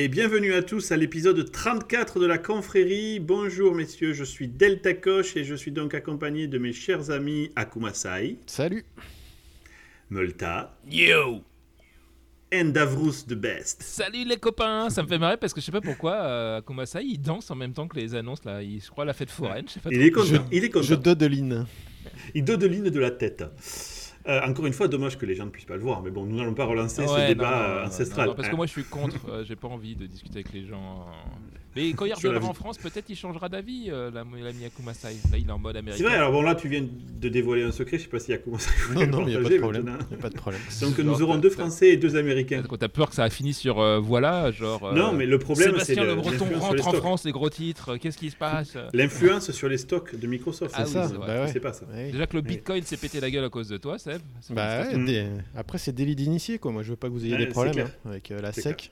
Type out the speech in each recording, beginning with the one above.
Et bienvenue à tous à l'épisode 34 de la confrérie. Bonjour messieurs, je suis Delta Koch et je suis donc accompagné de mes chers amis Akumasai, Salut. Multa Yo Davrous the Best. Salut les copains Ça me fait marrer parce que je sais pas pourquoi euh, Kumasai il danse en même temps que les annonces là. Il, je crois la fête foraine. Je sais pas Il trop. est content, il est Je content. dodeline. Il dodeline de la tête. Euh, encore une fois, dommage que les gens ne puissent pas le voir, mais bon, nous n'allons pas relancer ce non, débat non, euh, non, ancestral. parce que moi je suis contre. euh, J'ai pas envie de discuter avec les gens. Mais quand il reviendra en. France, peut-être il changera d'avis, euh, l'ami l'ami Akumasai. Là il est en mode C'est américain. vrai, alors bon là tu viens de dévoiler un secret, je sais pas s'il y a commencé Non, non, il n'y a pas de problème. Y a pas de problème. Donc Genre, nous aurons deux Français et deux Américains. Quand t'as peur que ça a fini sur euh, voilà, genre. euh, Non, mais le problème c'est Sébastien le- Le Breton rentre en stocks. France, les gros titres. Qu'est-ce qui se passe? L'influence sur les stocks de Microsoft. Ah c'est oui, ça, c'est vrai. Bah c'est pas ça. Déjà que le Bitcoin s'est pété la gueule à cause de toi, Seb. C'est Bah Mm. après c'est délit d'initié quoi. Moi je veux pas que vous ayez des c'est problèmes hein, avec euh, la C'est sec.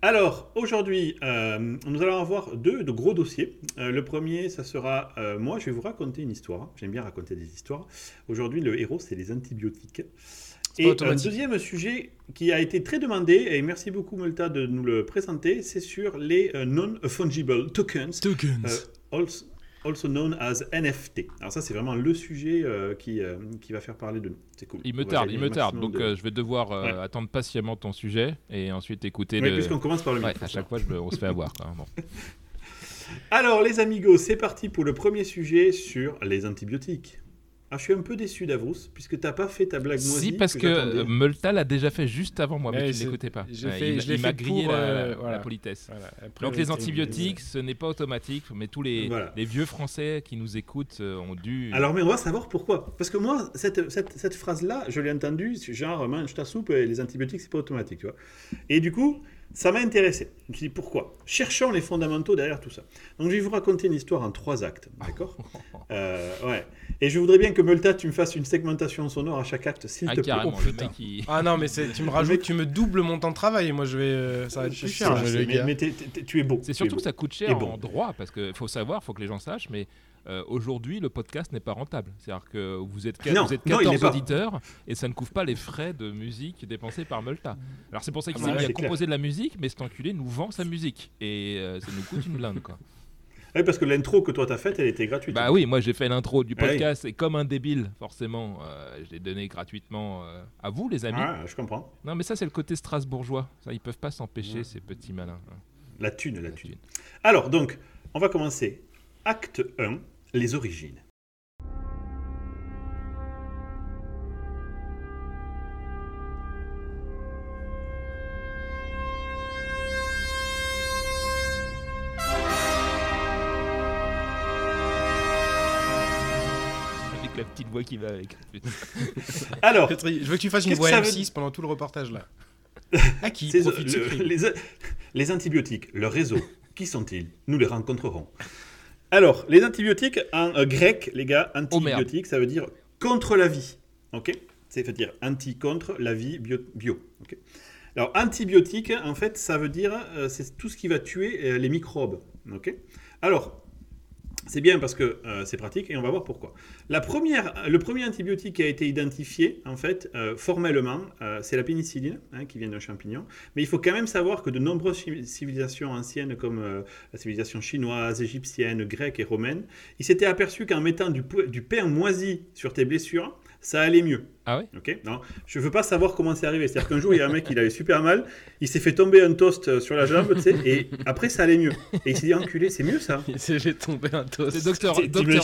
Alors, aujourd'hui, euh, nous allons avoir deux de gros dossiers. Euh, le premier, ça sera, euh, moi, je vais vous raconter une histoire. J'aime bien raconter des histoires. Aujourd'hui, le héros, c'est les antibiotiques. Et un deuxième sujet qui a été très demandé, et merci beaucoup Multa de nous le présenter, c'est sur les non-fungible tokens, Tokens. also, also known as NFT. Alors ça, c'est vraiment le sujet euh, qui, euh, qui va faire parler de nous. C'est cool. Il me tarde, il me tarde. Donc de- euh, je vais devoir euh, Ouais. attendre patiemment ton sujet et ensuite écouter Ouais, le. puisqu'on commence par le Ouais, micro. à chaque fois, je me- on se fait avoir. Quoi. Bon. Alors, les amigos, c'est parti pour le premier sujet sur les antibiotiques. Ah, je suis un peu déçu d'Avrous, puisque t'as pas fait ta blague moisie. Si, parce que, j'attendais. euh, Multa l'a déjà fait juste avant moi, mais Ouais, tu ne l'écoutais pas. j'ai Ouais, fait- il je l'ai il m'a grillé pour, la, euh, la- voilà. la politesse. Voilà, après, Donc les c'était- antibiotiques, ce n'est pas automatique, mais tous les, Voilà. les vieux Français qui nous écoutent euh, ont dû... Alors, mais on va savoir pourquoi. Parce que moi, cette, cette, cette phrase-là, je l'ai entendue, genre, mange ta soupe et les antibiotiques, c'est pas automatique, tu vois. Et du coup, ça m'a intéressé. Je me suis dit, pourquoi? Cherchons les fondamentaux derrière tout ça. Donc, je vais vous raconter une histoire en trois actes, d'accord? Euh, Ouais. Et je voudrais bien que Multa, tu me fasses une segmentation sonore à chaque acte, s'il Ah, te plaît. carrément, Oh, le putain. mec qui... Ah non, mais c'est- tu me rajoutes, tu me doubles mon temps de travail. Moi, je vais, euh, ça va être Je plus cher. mais, mais t'es- tu es beau. C'est surtout que ça coûte Et cher bon. en droit, parce qu'il faut savoir, il faut que les gens sachent, mais euh, aujourd'hui, le podcast n'est pas rentable. C'est-à-dire que vous êtes, qua- Non, vous êtes non, il 14 l'est pas. auditeurs et ça ne couvre pas les frais de musique dépensés par Multa. Alors c'est pour ça qu'il Ah, s'est mis à composer de la musique, mais cet enculé nous vend sa musique. Et euh, ça nous coûte une blinde, quoi. Ouais, parce que l'intro que toi t'as faite, elle était gratuite. Bah oui, moi j'ai fait l'intro du Ah oui. podcast et comme un débile, forcément, euh, je l'ai donné gratuitement euh, à vous, les amis. Ah, je comprends. Non, mais ça, c'est le côté strasbourgeois. Ça, ils peuvent pas s'empêcher, ces petits malins. La thune, la La thune. thune. Alors, donc, on va commencer. Acte 1, les origines. Avec la petite voix qui va avec. Alors, Je veux que tu fasses une voix que ça veut M6 pendant tout le reportage là. À qui profite le- les, les antibiotiques, leur réseau, qui sont-ils? Nous les rencontrerons. Alors, les antibiotiques, en euh, grec, les gars, antibiotiques, ça veut dire contre la vie. Ok C'est-à-dire anti contre la vie bio. Alors, antibiotique, en fait, ça veut dire euh, c'est tout ce qui va tuer euh, les microbes. Ok Alors, c'est bien parce que euh, c'est pratique et on va voir pourquoi. Première, le premier antibiotique qui a été identifié, en fait, euh, formellement, euh, c'est la pénicilline, hein, qui vient d'un champignon. Mais il faut quand même savoir que de nombreuses ci- civilisations anciennes, comme euh, la civilisation chinoise, égyptienne, grecque et romaine, ils s'étaient aperçus qu'en mettant du, du pain moisi sur tes blessures, ça allait mieux. Ah ouais Ok Non, je veux pas savoir comment c'est arrivé. C'est-à-dire qu'un jour, il y a un mec, il avait super mal, il s'est fait tomber un toast euh, sur la jambe, tu sais, et après, ça allait mieux. Et il s'est dit, enculé, c'est mieux ça. J'ai tombé un toast. C'est Docteur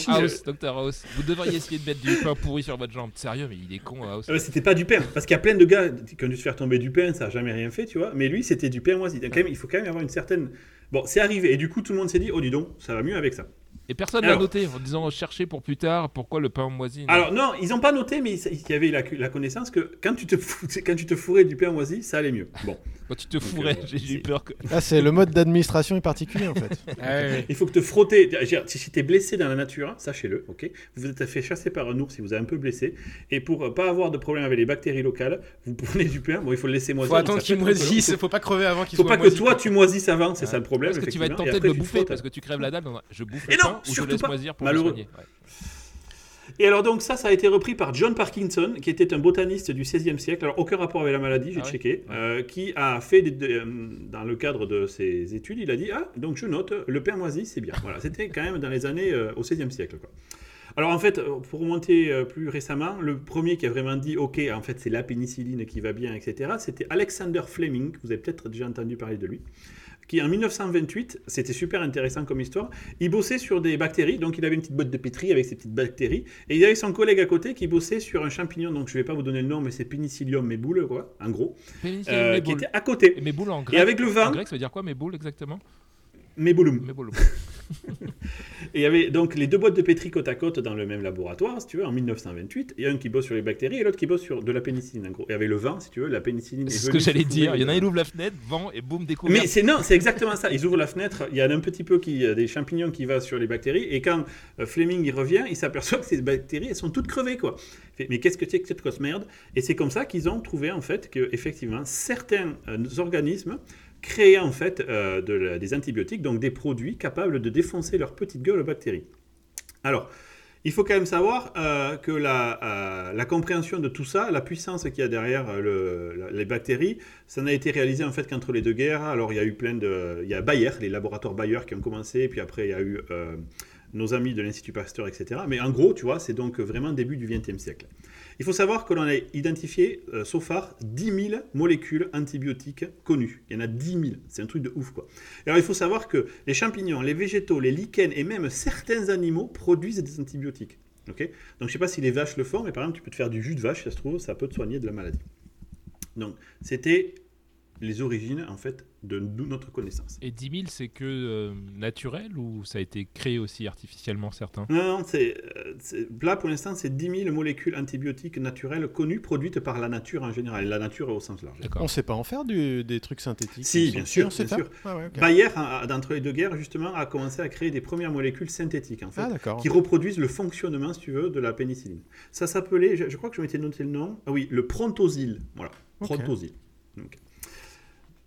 House, Docteur House. Vous devriez essayer de mettre du pain pourri sur votre jambe. Sérieux, mais il est con, House. Ah ouais, c'était pas du pain. Parce qu'il y a plein de gars qui ont dû se faire tomber du pain, ça n'a jamais rien fait, tu vois. Mais lui, c'était du pain moisi. Donc, quand même, il faut quand même avoir une certaine. Bon, c'est arrivé. Et du coup, tout le monde s'est dit, oh, dis donc, ça va mieux avec ça. Et personne l'a Alors- noté en disant chercher pour plus tard pourquoi le pain moisi. non. Alors, non, ils n'ont pas noté, mais il y avait la, la connaissance que quand tu, te quand tu te fourrais du pain moisi, ça allait mieux. Bon, Quand tu te fourrais, euh, j'ai eu peur que. Là c'est le mode d'administration est particulier en fait. Ah il faut que te frotter. Si tu es blessé dans la nature, hein, sachez-le, ok Vous vous êtes fait chasser par un ours si vous êtes un peu blessé. Et pour euh, pas avoir de problème avec les bactéries locales, vous prenez du pain. Bon, il faut le laisser moisir. Faut attendre qu'il moisisse, faut pas crever avant qu'il Faut soit pas que toi tu moisisses avant, c'est ça le problème. Parce que tu vas être tenté de le bouffer parce que tu crèves la dalle. Je bouffe Non, pain ou je laisse pas. moisir pour Malheureux. me soigner. Ouais. Et alors donc ça, ça a été repris par John Parkinson, qui était un botaniste du XVIe siècle, alors aucun rapport avec la maladie, j'ai ah checké, euh, qui a fait, euh, dans le cadre de ses études, il a dit, ah, donc je note, le père moisi, c'est bien. Voilà, c'était quand même dans les années euh, au XVIe siècle. Quoi. Alors en fait, pour remonter plus récemment, le premier qui a vraiment dit, ok, en fait c'est la pénicilline qui va bien, etc., c'était Alexander Fleming, vous avez peut-être déjà entendu parler de lui qui en 1928, c'était super intéressant comme histoire, il bossait sur des bactéries, donc il avait une petite boîte de pétri avec ses petites bactéries, et il avait son collègue à côté qui bossait sur un champignon, donc je ne vais pas vous donner le nom, mais c'est Penicillium meboules, quoi, en gros, euh, qui était à côté. Et en grec, et avec le vent... En grec, ça veut dire quoi, meboule exactement? Meboulum. et il y avait donc les deux boîtes de pétri côte à côte dans le même laboratoire, si tu veux, en 1928. Il y a un qui bosse sur les bactéries et l'autre qui bosse sur de la pénicilline, en gros. Et avec le vent, si tu veux, la pénicilline. C'est ce que j'allais dire. Il y en a, il ouvre la fenêtre, vent et boum, découvert. Mais c'est non, c'est exactement ça. Ils ouvrent la fenêtre, il y a un petit peu qui, des champignons qui va sur les bactéries. Et quand euh, Fleming il revient, il s'aperçoit que ces bactéries, elles sont toutes crevées, quoi. Mais qu'est-ce que c'est que cette grosse merde? Et c'est comme ça qu'ils ont trouvé, en fait, que effectivement, certains euh, organismes créer en fait euh, des antibiotiques, donc des produits capables de défoncer leur petite gueule aux bactéries. Alors, il faut quand même savoir euh, que euh, la, compréhension de tout ça, la puissance qu'il y a derrière les bactéries, ça n'a été réalisé en fait qu'entre les deux guerres. Alors il y a eu plein de, il y a Bayer, les laboratoires Bayer qui ont commencé, puis après il y a eu nos amis de l'Institut Pasteur, etc. Mais en gros, tu vois, c'est donc vraiment début du XXe siècle. Il faut savoir que l'on a identifié, euh, so far, 10 000 molécules antibiotiques connues. Il y en a 10 000. C'est un truc de ouf, quoi. Alors, il faut savoir que les champignons, les végétaux, les lichens et même certains animaux produisent des antibiotiques. Donc, je ne sais pas si les vaches le font, mais par exemple, tu peux te faire du jus de vache, ça se trouve, ça peut te soigner de la maladie. Donc, c'était les origines, en fait, de notre connaissance. Et 10 000, c'est que euh, naturel ou ça a été créé aussi artificiellement certains? Non, non, c'est, euh, là pour l'instant, c'est 10 000 molécules antibiotiques naturelles connues, produites par la nature en général, la nature au sens large. On ne sait pas en faire des trucs synthétiques Si, bien sûr, bien sûr. Ah Bayer, d'entre les deux guerres, justement, a commencé à créer des premières molécules synthétiques, en fait, ah, qui reproduisent le fonctionnement, si tu veux, de la pénicilline. Ça s'appelait, je, crois que je m'étais noté le nom, ah oui, le prontosil. Voilà, prontosil.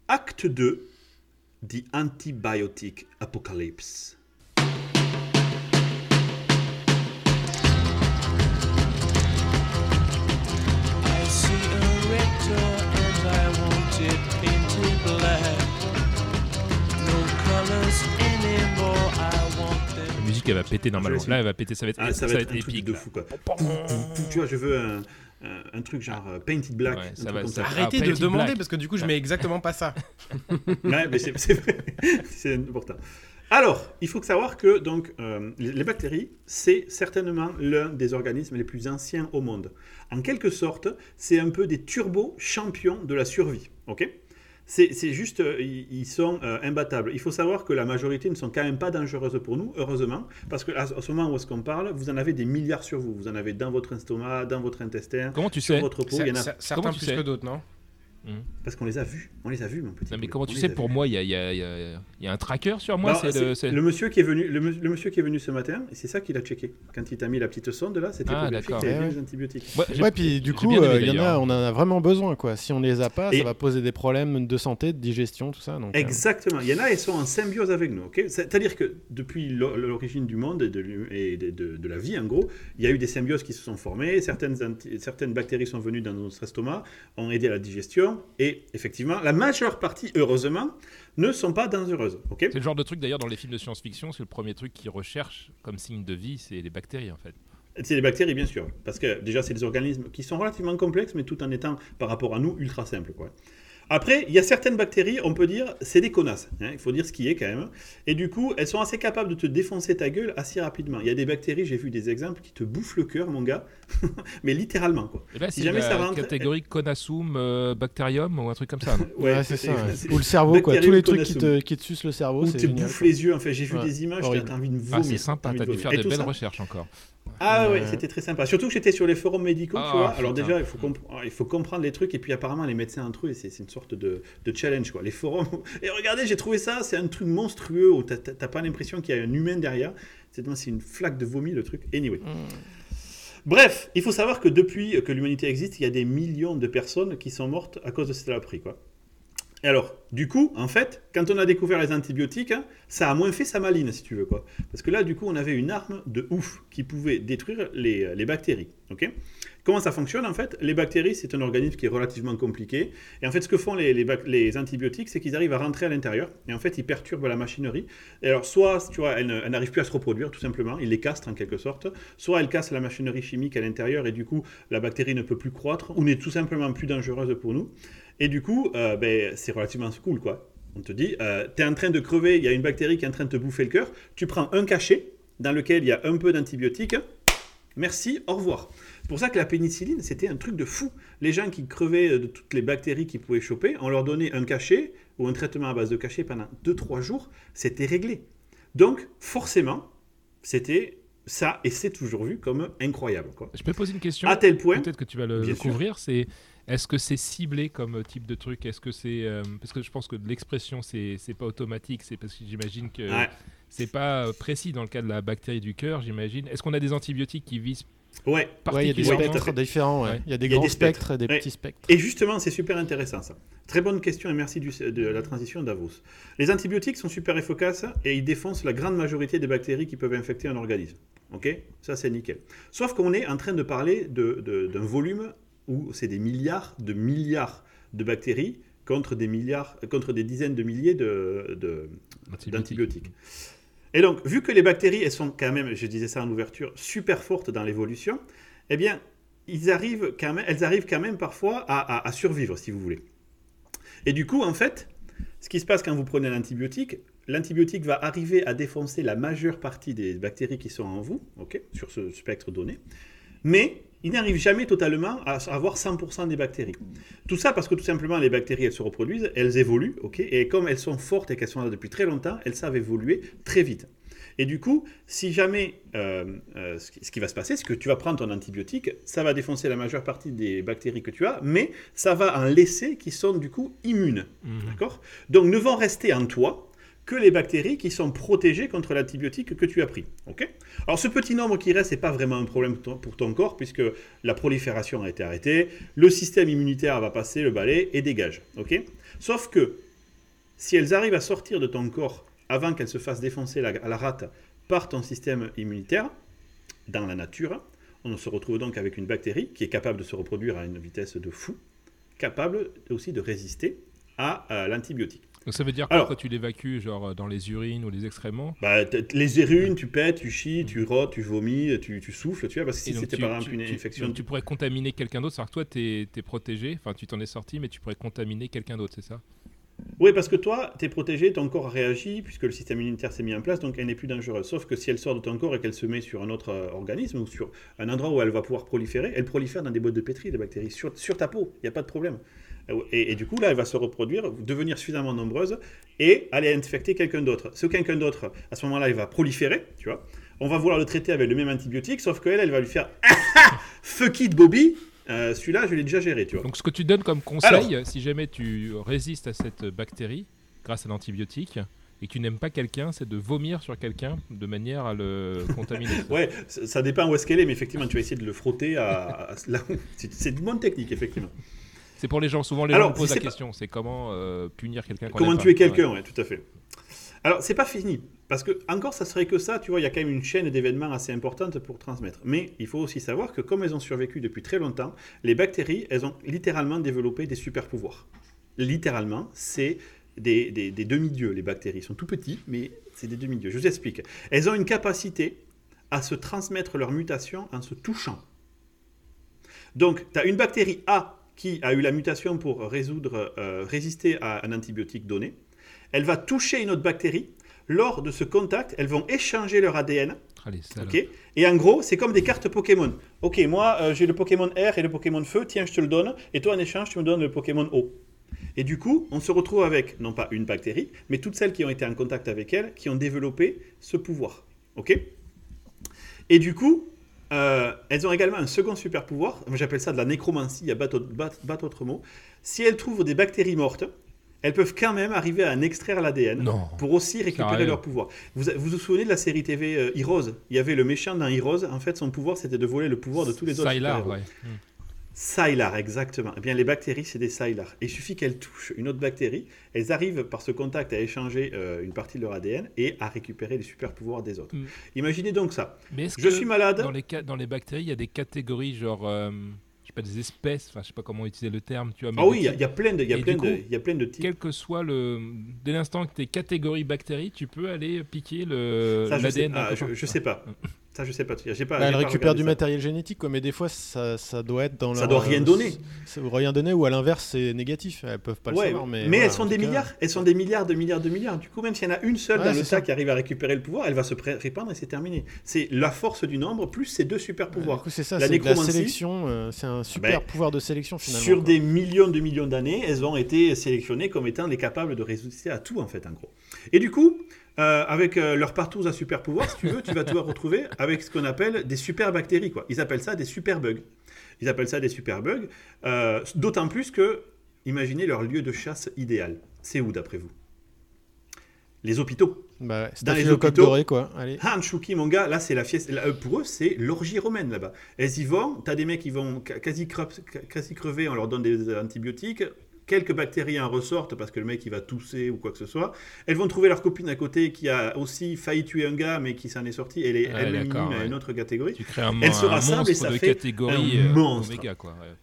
Acte 2 The Antibiotic Apocalypse. La musique elle va péter normalement. Là elle va péter, ça va être, ah, ça va être, épique. de fou quoi. tu vois, je veux un, euh, un truc genre euh, Painted Black. Arrêtez de demander parce que du coup je mets exactement pas ça. ouais, mais c'est vrai, c'est important. Alors, il faut savoir que donc, euh, les bactéries, c'est certainement l'un des organismes les plus anciens au monde. En quelque sorte, c'est un peu des turbos champions de la survie. ok? C'est juste, euh, ils sont euh, imbattables. Il faut savoir que la majorité ne sont quand même pas dangereuses pour nous, heureusement, parce que à ce moment où est-ce qu'on parle, vous en avez des milliards sur vous. Vous en avez dans votre estomac, dans votre intestin, Comment tu sur sais? votre peau. Il y en a... Certains plus que d'autres, non? Mmh. Parce qu'on les a vus, on les a vus, mon petit. Non, mais comment tu sais Pour moi, il y a, y, a, y a, un tracker sur moi. c'est le, le, monsieur qui est venu, le, monsieur qui est venu ce matin, et c'est ça qu'il a checké. Quand il t'a mis la petite sonde là, c'était ah, pour y avait des antibiotiques. Ouais, puis du coup, euh, il y en a, on en a vraiment besoin, quoi. Si on les a pas, ça va poser des problèmes de santé, de digestion, tout ça. Donc, euh. Exactement. Il y en a, ils sont en symbiose avec nous. ok? C'est-à-dire que depuis l'origine du monde et, de, et de, de, la vie, en gros, il y a eu des symbioses qui se sont formées. Certaines, certaines bactéries sont venues dans notre estomac, ont aidé à la digestion, et effectivement la majeure partie, heureusement, ne sont pas dangereuses. c'est le genre de truc d'ailleurs dans les films de science-fiction, c'est le premier truc qu'ils recherchent comme signe de vie, c'est les bactéries en fait. C'est les bactéries, bien sûr. Parce que déjà, c'est des organismes qui sont relativement complexes, mais tout en étant, par rapport à nous, ultra simples. Quoi. Après, il y a certaines bactéries, on peut dire, c'est des connasses. Hein, il faut dire ce qui est quand même. Et du coup, elles sont assez capables de te défoncer ta gueule assez rapidement. Il y a des bactéries, j'ai vu des exemples, qui te bouffent le cœur, mon gars. Mais littéralement, quoi. Et si jamais ça rentre. catégorie Conassum euh, Bacterium ou un truc comme ça. ouais, c'est ça. Ou le cerveau, quoi. Tous les trucs qui te, qui te sucent le cerveau. Ou te bouffent les yeux. En fait, j'ai vu des images, t'as envie de ah, vomir. c'est sympa, t'as dû faire de belles recherches encore. Ah ouais, c'était très sympa. Surtout que j'étais sur les forums médicaux, tu ah, vois. Alors déjà, il faut, il faut comprendre les trucs et puis apparemment les médecins entre eux, c'est une sorte de, de, challenge quoi. Les forums. Et regardez, j'ai trouvé ça, c'est un truc monstrueux où t'as pas l'impression qu'il y a un humain derrière. C'est une flaque de vomi le truc. Anyway. Hmm. Bref, il faut savoir que depuis que l'humanité existe, il y a des millions de personnes qui sont mortes à cause de cette saloperie quoi. Alors, du coup, en fait, quand on a découvert les antibiotiques, hein, ça a moins fait sa maline, si tu veux, quoi. Parce que là, du coup, on avait une arme de ouf qui pouvait détruire les, les bactéries, Comment ça fonctionne en fait? Les bactéries, c'est un organisme qui est relativement compliqué. Et en fait, ce que font les, les, antibiotiques, c'est qu'ils arrivent à rentrer à l'intérieur. Et en fait, ils perturbent la machinerie. Et alors, soit, tu vois, elles, n'arrivent plus à se reproduire, tout simplement. Ils les castrent en quelque sorte. Soit elles cassent la machinerie chimique à l'intérieur et du coup, la bactérie ne peut plus croître ou n'est tout simplement plus dangereuse pour nous. Et du coup, euh, ben, c'est relativement cool, quoi. On te dit, euh, tu es en train de crever, il y a une bactérie qui est en train de te bouffer le cœur. Tu prends un cachet dans lequel il y a un peu d'antibiotiques. Merci, au revoir. C'est pour ça que la pénicilline, c'était un truc de fou. Les gens qui crevaient de toutes les bactéries qu'ils pouvaient choper, on leur donnait un cachet ou un traitement à base de cachet pendant 2-3 jours, c'était réglé. Donc, forcément, c'était ça, et c'est toujours vu comme incroyable. Quoi. Je peux poser une question À tel point. Peut-être que tu vas le couvrir. C'est est-ce que c'est ciblé comme type de truc? Est-ce que c'est euh, parce que je pense que l'expression c'est c'est pas automatique, c'est parce que j'imagine que c'est pas précis dans le cas de la bactérie du cœur, j'imagine. Est-ce qu'on a des antibiotiques qui visent Ouais. il y a des spectres différents. Il y a des grands spectres. et des petits spectres. Et justement, c'est super intéressant ça. Très bonne question et merci de la transition Davos. Les antibiotiques sont super efficaces et ils défoncent la grande majorité des bactéries qui peuvent infecter un organisme. Ok? Ça, c'est nickel. Sauf qu'on est en train de parler d'un volume où c'est des milliards de milliards de bactéries contre des milliards, contre des dizaines de milliers d'antibiotiques. De, et donc, vu que les bactéries, elles sont quand même, je disais ça en ouverture, super fortes dans l'évolution, eh bien, ils arrivent quand même, elles arrivent quand même parfois à, survivre, si vous voulez. Et du coup, en fait, ce qui se passe quand vous prenez l'antibiotique, l'antibiotique va arriver à défoncer la majeure partie des bactéries qui sont en vous, ok, sur ce spectre donné, mais il n'arrive jamais totalement à avoir 100% des bactéries. Tout ça parce que tout simplement les bactéries, elles se reproduisent, elles évoluent, ok et comme elles sont fortes et qu'elles sont là depuis très longtemps, elles savent évoluer très vite. Et du coup, si jamais euh, euh, ce qui va se passer, c'est que tu vas prendre ton antibiotique, ça va défoncer la majeure partie des bactéries que tu as, mais ça va en laisser qui sont du coup immunes. Mmh. D'accord? Donc ne vont rester en toi que les bactéries qui sont protégées contre l'antibiotique que tu as pris. Alors ce petit nombre qui reste n'est pas vraiment un problème pour ton corps puisque la prolifération a été arrêtée, le système immunitaire va passer le balai et dégage. Sauf que si elles arrivent à sortir de ton corps avant qu'elles se fassent défoncer à la rate par ton système immunitaire, dans la nature, on se retrouve donc avec une bactérie qui est capable de se reproduire à une vitesse de fou, capable aussi de résister à l'antibiotique. Donc ça veut dire que tu l'évacues genre dans les urines ou les excréments? bah, Les urines, tu pètes, tu chies, tu rotes, tu vomis, tu, souffles, tu vois, parce que si c'était par exemple une infection... Donc tu pourrais contaminer quelqu'un d'autre, c'est-à-dire que toi tu es, protégé, enfin tu t'en es sorti, mais tu pourrais contaminer quelqu'un d'autre, c'est ça? Oui, parce que toi, tu es protégé, ton corps réagit, puisque le système immunitaire s'est mis en place, donc elle n'est plus dangereuse. Sauf que si elle sort de ton corps et qu'elle se met sur un autre euh, organisme, ou sur un endroit où elle va pouvoir proliférer, elle prolifère dans des boîtes de pétri, des bactéries, sur, sur ta peau, il n'y a pas de problème. Et, du coup, là, elle va se reproduire, devenir suffisamment nombreuse et aller infecter quelqu'un d'autre. Ce quelqu'un d'autre, à ce moment-là, il va proliférer, tu vois. On va vouloir le traiter avec le même antibiotique, sauf qu'elle, elle va lui faire fuck it, Bobby. Euh, celui-là, je l'ai déjà géré, tu vois. Donc, ce que tu donnes comme conseil, si jamais tu résistes à cette bactérie grâce à l'antibiotique, et que tu n'aimes pas quelqu'un, c'est de vomir sur quelqu'un de manière à le contaminer. ouais, ça dépend où est-ce qu'elle est, mais effectivement, tu vas essayer de le frotter à, c'est une bonne technique, effectivement. C'est pour les gens. Souvent, les gens posent la question. C'est comment euh, punir quelqu'un Comment tuer quelqu'un, ouais. tout à fait. Alors, c'est pas fini. Parce que, encore, ça serait que ça, tu vois, il y a quand même une chaîne d'événements assez importante pour transmettre. Mais il faut aussi savoir que, comme elles ont survécu depuis très longtemps, les bactéries, elles ont littéralement développé des super pouvoirs. Littéralement, c'est des, des, des demi-dieux, les bactéries. Ils sont tout petits, mais c'est des demi-dieux. Je vous explique. Elles ont une capacité à se transmettre leur mutation en se touchant. Donc, tu as une bactérie A qui a eu la mutation pour résoudre, euh, résister à un antibiotique donné. Elle va toucher une autre bactérie. Lors de ce contact, elles vont échanger leur ADN. et en gros, c'est comme des cartes Pokémon. Ok, moi euh, j'ai le Pokémon R et le Pokémon Feu, tiens, je te le donne. Et toi, en échange, tu me donnes le Pokémon eau. Et du coup, on se retrouve avec, non pas une bactérie, mais toutes celles qui ont été en contact avec elle, qui ont développé ce pouvoir. Ok? Et du coup, euh, elles ont également un second super pouvoir, j'appelle ça de la nécromancie, à battre, autre mot. Si elles trouvent des bactéries mortes, elles peuvent quand même arriver à en extraire l'ADN pour aussi récupérer leur pouvoir. Vous, vous, souvenez de la série TV euh, Heroes? Il y avait le méchant dans Heroes, en fait son pouvoir c'était de voler le pouvoir de tous les autres. Sylar, ouais. Sylar, exactement. Eh bien, les bactéries, c'est des Sylar. Il suffit qu'elles touchent une autre bactérie, elles arrivent par ce contact à échanger euh, une partie de leur ADN et à récupérer les super pouvoirs des autres. Mm. Imaginez donc ça. Mais je suis malade. Dans les, dans les bactéries, il y a des catégories genre. Euh, je sais pas, des espèces, enfin je sais pas comment utiliser le terme, tu vois. ah oui, il y, a plein de, il y a plein de, il y a plein de types. Quel que soit le, dès l'instant que tu es catégorie bactéries, tu peux aller piquer le l'ADN. Ah, je, je, sais pas. Ça, je sais pas. J'ai pas. Bah, elle récupère du matériel génétique, quoi, mais des fois, ça, ça doit être dans. Ça doit rien donner. Ça doit rien donner, ou à l'inverse, c'est négatif. Elles peuvent pas le savoir. Mais, mais elles sont des milliards. Elles sont des milliards, de milliards, de milliards. Du coup, même s'il y en a une seule dans le tas qui arrive à récupérer le pouvoir, elle va se répandre et c'est terminé. C'est la force du nombre plus ces deux super pouvoirs. c'est ça. La, la sélection. Euh, c'est un super ben, pouvoir de sélection finalement. Sur des millions de millions d'années, elles ont été sélectionnées comme étant les capables de résister à tout en fait, en gros. Et du coup, euh, avec euh, leur partout à super pouvoir, si tu veux, tu vas te retrouver avec ce qu'on appelle des super bactéries. Quoi. Ils appellent ça des super bugs. Ils appellent ça des super bugs. Euh, d'autant plus que, imaginez leur lieu de chasse idéal. C'est où d'après vous? Les hôpitaux. Bah, dans les hôpitaux, doré, quoi. Allez. Hanchuki, mon gars, là, c'est la fiesta. pour eux, c'est l'orgie romaine là-bas. Elles y vont. T'as des mecs qui vont quasi, quasi crever, on leur donne des antibiotiques quelques bactéries en ressortent parce que le mec il va tousser ou quoi que ce soit. Elles vont trouver leur copine à côté qui a aussi failli tuer un gars mais qui s'en est sorti. Elle est elle à une autre catégorie. Tu crées un, Elles se rassemblent et ça fait catégorie, un euh, monstre.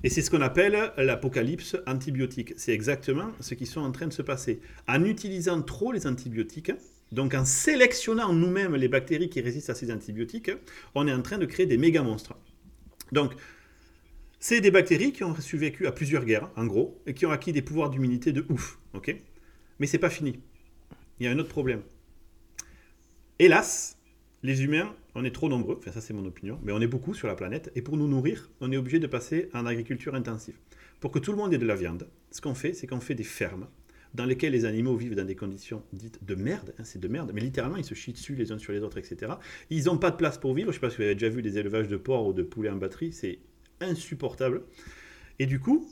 Et c'est ce qu'on appelle l'apocalypse antibiotique. C'est exactement ce qui sont en train de se passer. En utilisant trop les antibiotiques, donc en sélectionnant nous-mêmes les bactéries qui résistent à ces antibiotiques, on est en train de créer des méga monstres. Donc c'est des bactéries qui ont survécu à plusieurs guerres, en gros, et qui ont acquis des pouvoirs d'immunité de ouf. ok? Mais c'est pas fini. Il y a un autre problème. Hélas, les humains, on est trop nombreux, enfin ça c'est mon opinion, mais on est beaucoup sur la planète, et pour nous nourrir, on est obligé de passer en agriculture intensive. Pour que tout le monde ait de la viande, ce qu'on fait, c'est qu'on fait des fermes dans lesquelles les animaux vivent dans des conditions dites de merde, hein, c'est de merde, mais littéralement ils se chient dessus les uns sur les autres, etc. Ils n'ont pas de place pour vivre, je ne sais pas si vous avez déjà vu des élevages de porcs ou de poulets en batterie, c'est insupportable. Et du coup,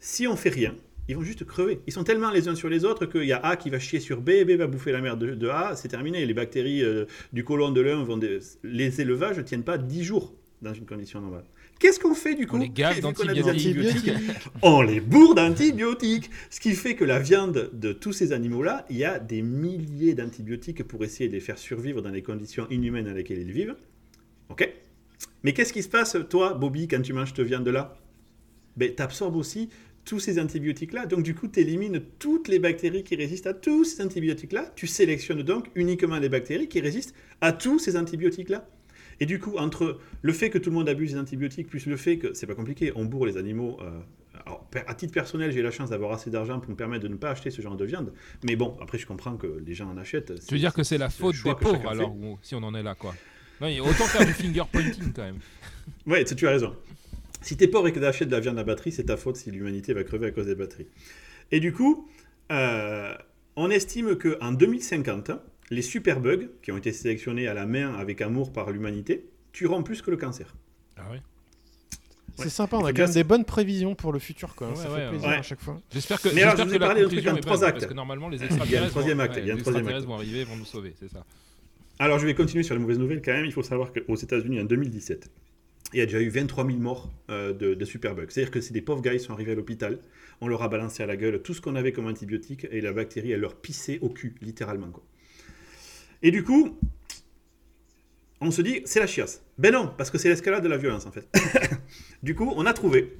si on fait rien, ils vont juste crever. Ils sont tellement les uns sur les autres qu'il y a A qui va chier sur B, B va bouffer la merde de, A, c'est terminé. Les bactéries euh, du côlon de l'un vont... Les élevages ne tiennent pas 10 jours dans une condition normale. Qu'est-ce qu'on fait du coup On les gave d'antibiotiques. On les bourre d'antibiotiques. Ce qui fait que la viande de tous ces animaux-là, il y a des milliers d'antibiotiques pour essayer de les faire survivre dans les conditions inhumaines dans lesquelles ils vivent. Ok? Mais qu'est-ce qui se passe, toi, Bobby, quand tu manges cette viande-là ben, Tu absorbes aussi tous ces antibiotiques-là. Donc, du coup, tu élimines toutes les bactéries qui résistent à tous ces antibiotiques-là. Tu sélectionnes donc uniquement les bactéries qui résistent à tous ces antibiotiques-là. Et du coup, entre le fait que tout le monde abuse des antibiotiques, plus le fait que, c'est pas compliqué, on bourre les animaux. Euh, à titre personnel, j'ai la chance d'avoir assez d'argent pour me permettre de ne pas acheter ce genre de viande. Mais bon, après, je comprends que les gens en achètent. Tu veux dire que c'est la faute des pauvres, alors, si on en est là, quoi? Autant faire du finger pointing quand même. Ouais, tu as raison. Si t'es pauvre et que t'achètes de la viande à batterie, c'est ta faute si l'humanité va crever à cause des batteries. Et du coup, euh, on estime qu'en 2050, les super bugs qui ont été sélectionnés à la main avec amour par l'humanité tueront plus que le cancer. Ah ouais c'est sympa, on a quand même des bonnes prévisions pour le futur, quoi. ça fait plaisir à chaque fois. J'espère que. Mais alors, je vous ai parlé d'un truc en trois actes. Parce que normalement, les extraterrestres vont arriver, vont nous sauver, c'est ça. Alors, je vais continuer sur les mauvaises nouvelles quand même. Il faut savoir qu'aux États-Unis, en 2017, il y a déjà eu 23 000 morts euh, de, de superbugs. C'est-à-dire que c'est des pauvres gars, ils sont arrivés à l'hôpital, on leur a balancé à la gueule tout ce qu'on avait comme antibiotique et la bactérie, elle leur pissait au cul, littéralement. Quoi. Et du coup, on se dit, c'est la chiasse. Ben non, parce que c'est l'escalade de la violence en fait. du coup, on a trouvé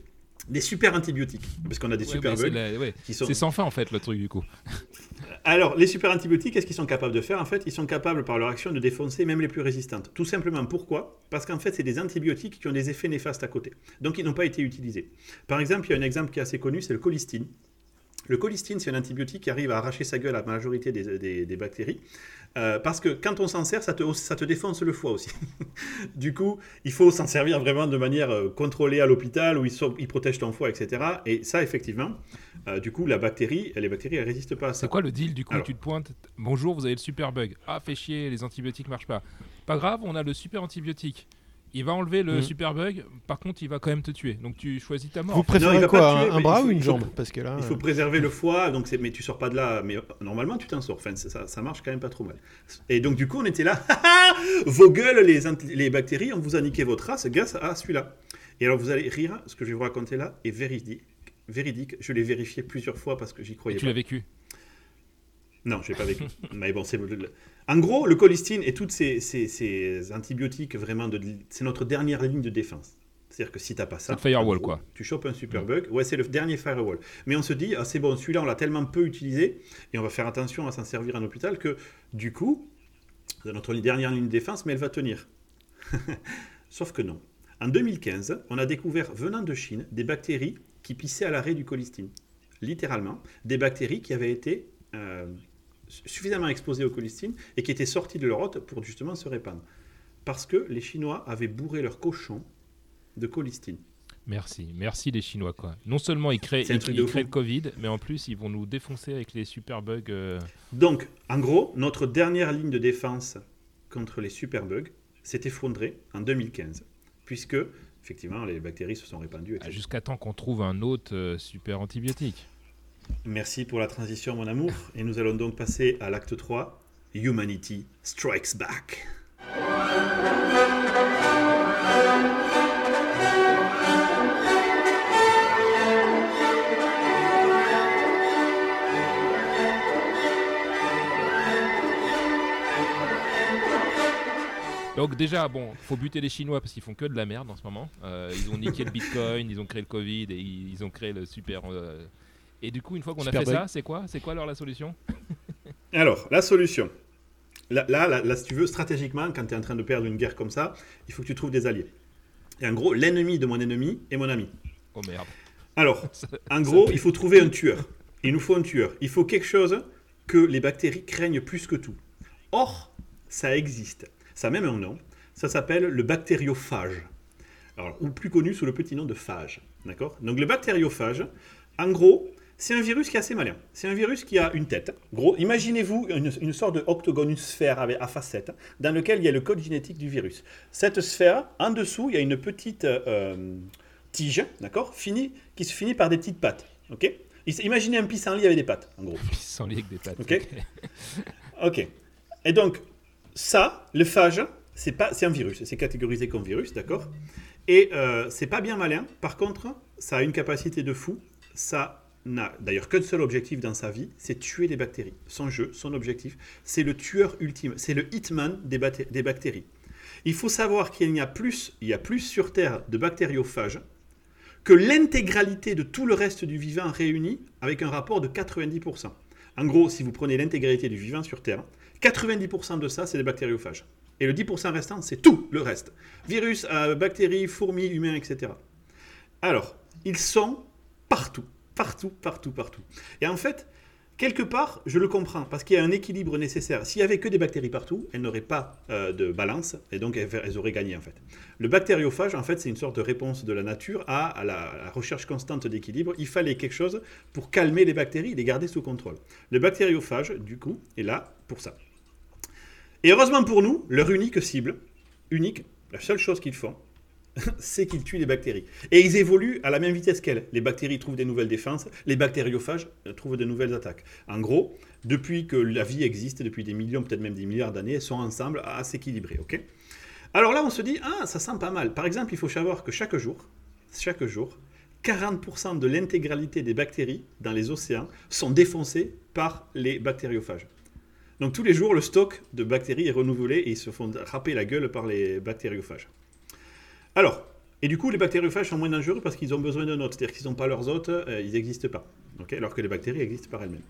des super antibiotiques, parce qu'on a des super bugs. C'est sans fin en fait le truc du coup. Alors, les super antibiotiques, qu'est-ce qu'ils sont capables de faire En fait, ils sont capables par leur action de défoncer même les plus résistantes. Tout simplement pourquoi? Parce qu'en fait, c'est des antibiotiques qui ont des effets néfastes à côté. Donc, ils n'ont pas été utilisés. Par exemple, il y a un exemple qui est assez connu, c'est le colistine. Le colistine, c'est un antibiotique qui arrive à arracher sa gueule à la majorité des, bactéries. Euh, parce que quand on s'en sert, ça te, défonce le foie aussi. du coup, il faut s'en servir vraiment de manière euh, contrôlée à l'hôpital où il, il, protège ton foie, etc. Et ça, effectivement, euh, du coup, la bactérie, les bactéries, elles résistent pas à ça. C'est quoi le deal Du coup, tu te pointes, bonjour, vous avez le super bug. Ah, fait chier, les antibiotiques marchent pas. Pas grave, on a le super antibiotique. Il va enlever le mm. super bug, par contre, il va quand même te tuer. Donc tu choisis ta mort. Vous préférez quoi Un, bras ou une jambe Parce que là, il faut euh, préserver le foie, donc mais tu sors pas de là. Mais normalement, tu t'en sors. Enfin, ça, ça, marche quand même pas trop mal. Et donc, du coup, on était là. Vos gueules, les, les bactéries, on vous a niqué votre race grâce à celui-là. Et alors vous allez rire, ce que je vais vous raconter là est véridique. Véridique, je l'ai vérifié plusieurs fois parce que j'y croyais et tu l'as vécu? Non, je l'ai pas vécu. Mais bon, c'est en gros, le colistine et toutes ces, antibiotiques, vraiment, c'est notre dernière ligne de défense. C'est-à-dire que si tu n'as pas ça, firewall, quoi. tu chopes un super bug. Ouais, c'est le dernier firewall. Mais on se dit, ah, c'est bon, celui-là, on l'a tellement peu utilisé, et on va faire attention à s'en servir en hôpital, que du coup, c'est notre dernière ligne de défense, mais elle va tenir. Sauf que non. En 2015, on a découvert, venant de Chine, des bactéries qui pissaient à l'arrêt du colistine. Littéralement, des bactéries qui avaient été euh, suffisamment exposés au colistine et qui étaient sortis de leur hôte pour justement se répandre. Parce que les Chinois avaient bourré leur cochon de colistine. Merci, merci les Chinois quoi. Non seulement ils créent, le Covid, mais en plus ils vont nous défoncer avec les super bugs. Euh. Donc, en gros, notre dernière ligne de défense contre les super bugs s'est effondrée en 2015, puisque effectivement les bactéries se sont répandues. Ah, jusqu'à temps qu'on trouve un autre euh, super antibiotique. Merci pour la transition, mon amour. Et nous allons donc passer à l'acte 3, Humanity Strikes Back. Donc déjà, bon, faut buter les Chinois parce qu'ils font que de la merde en ce moment. Euh, ils ont niqué le Bitcoin, ils ont créé le Covid et ils, ont créé le super euh, et du coup, une fois qu'on a fait ça, c'est quoi C'est quoi alors la solution? Alors, la solution. Là, là, si tu veux, stratégiquement, quand tu es en train de perdre une guerre comme ça, il faut que tu trouves des alliés. Et en gros, l'ennemi de mon ennemi est mon ami. Oh merde. Alors, en gros, il faut trouver un tueur. Il nous faut un tueur. Il faut quelque chose que les bactéries craignent plus que tout. Or, ça existe. Ça a même un nom. Ça s'appelle le bactériophage. Alors, ou plus connu sous le petit nom de phage. D'accord? Donc, le bactériophage, en gros, c'est un virus qui est assez malin. C'est un virus qui a une tête. Gros, imaginez-vous une, sorte de octogone, une sphère avec, à facettes, dans lequel il y a le code génétique du virus. Cette sphère, en dessous, il y a une petite euh, tige, d'accord, fini, qui se finit par des petites pattes. Ok? Imaginez un pissenlit avec des pattes, en gros. Pissenlit avec des pattes. Ok. ok. Et donc, ça, le phage, c'est pas, c'est un virus. C'est catégorisé comme virus, d'accord? Et euh, c'est pas bien malin. Par contre, ça a une capacité de fou. Ça n'a d'ailleurs qu'un seul objectif dans sa vie, c'est tuer les bactéries. Son jeu, son objectif, c'est le tueur ultime, c'est le hitman des, des bactéries. Il faut savoir qu'il y a plus, il y a plus sur Terre de bactériophages que l'intégralité de tout le reste du vivant réuni avec un rapport de 90%. En gros, si vous prenez l'intégralité du vivant sur Terre, 90% de ça, c'est des bactériophages. Et le 10% restant, c'est tout le reste. Virus, euh, bactéries, fourmis, humains, etc. Alors, ils sont partout. Partout, partout, partout. Et en fait, quelque part, je le comprends, parce qu'il y a un équilibre nécessaire. S'il n'y avait que des bactéries partout, elles n'auraient pas euh, de balance, et donc elles, auraient gagné en fait. Le bactériophage, en fait, c'est une sorte de réponse de la nature à, la, recherche constante d'équilibre. Il fallait quelque chose pour calmer les bactéries les garder sous contrôle. Le bactériophage, du coup, est là pour ça. Et heureusement pour nous, leur unique cible, unique, la seule chose qu'ils font, c'est qu'ils tuent les bactéries. Et ils évoluent à la même vitesse qu'elles. Les bactéries trouvent des nouvelles défenses, les bactériophages euh, trouvent de nouvelles attaques. En gros, depuis que la vie existe, depuis des millions, peut-être même des milliards d'années, elles sont ensemble à s'équilibrer. ok? Alors là, on se dit, ah, ça sent pas mal. Par exemple, il faut savoir que chaque jour, chaque jour, 40% de l'intégralité des bactéries dans les océans sont défoncées par les bactériophages. Donc tous les jours, le stock de bactéries est renouvelé et ils se font râper la gueule par les bactériophages. Alors, et du coup, les bactériophages sont moins dangereux parce qu'ils ont besoin d'un hôte. C'est-à-dire qu'ils n'ont pas leurs hôtes, euh, ils n'existent pas. alors que les bactéries existent par elles-mêmes.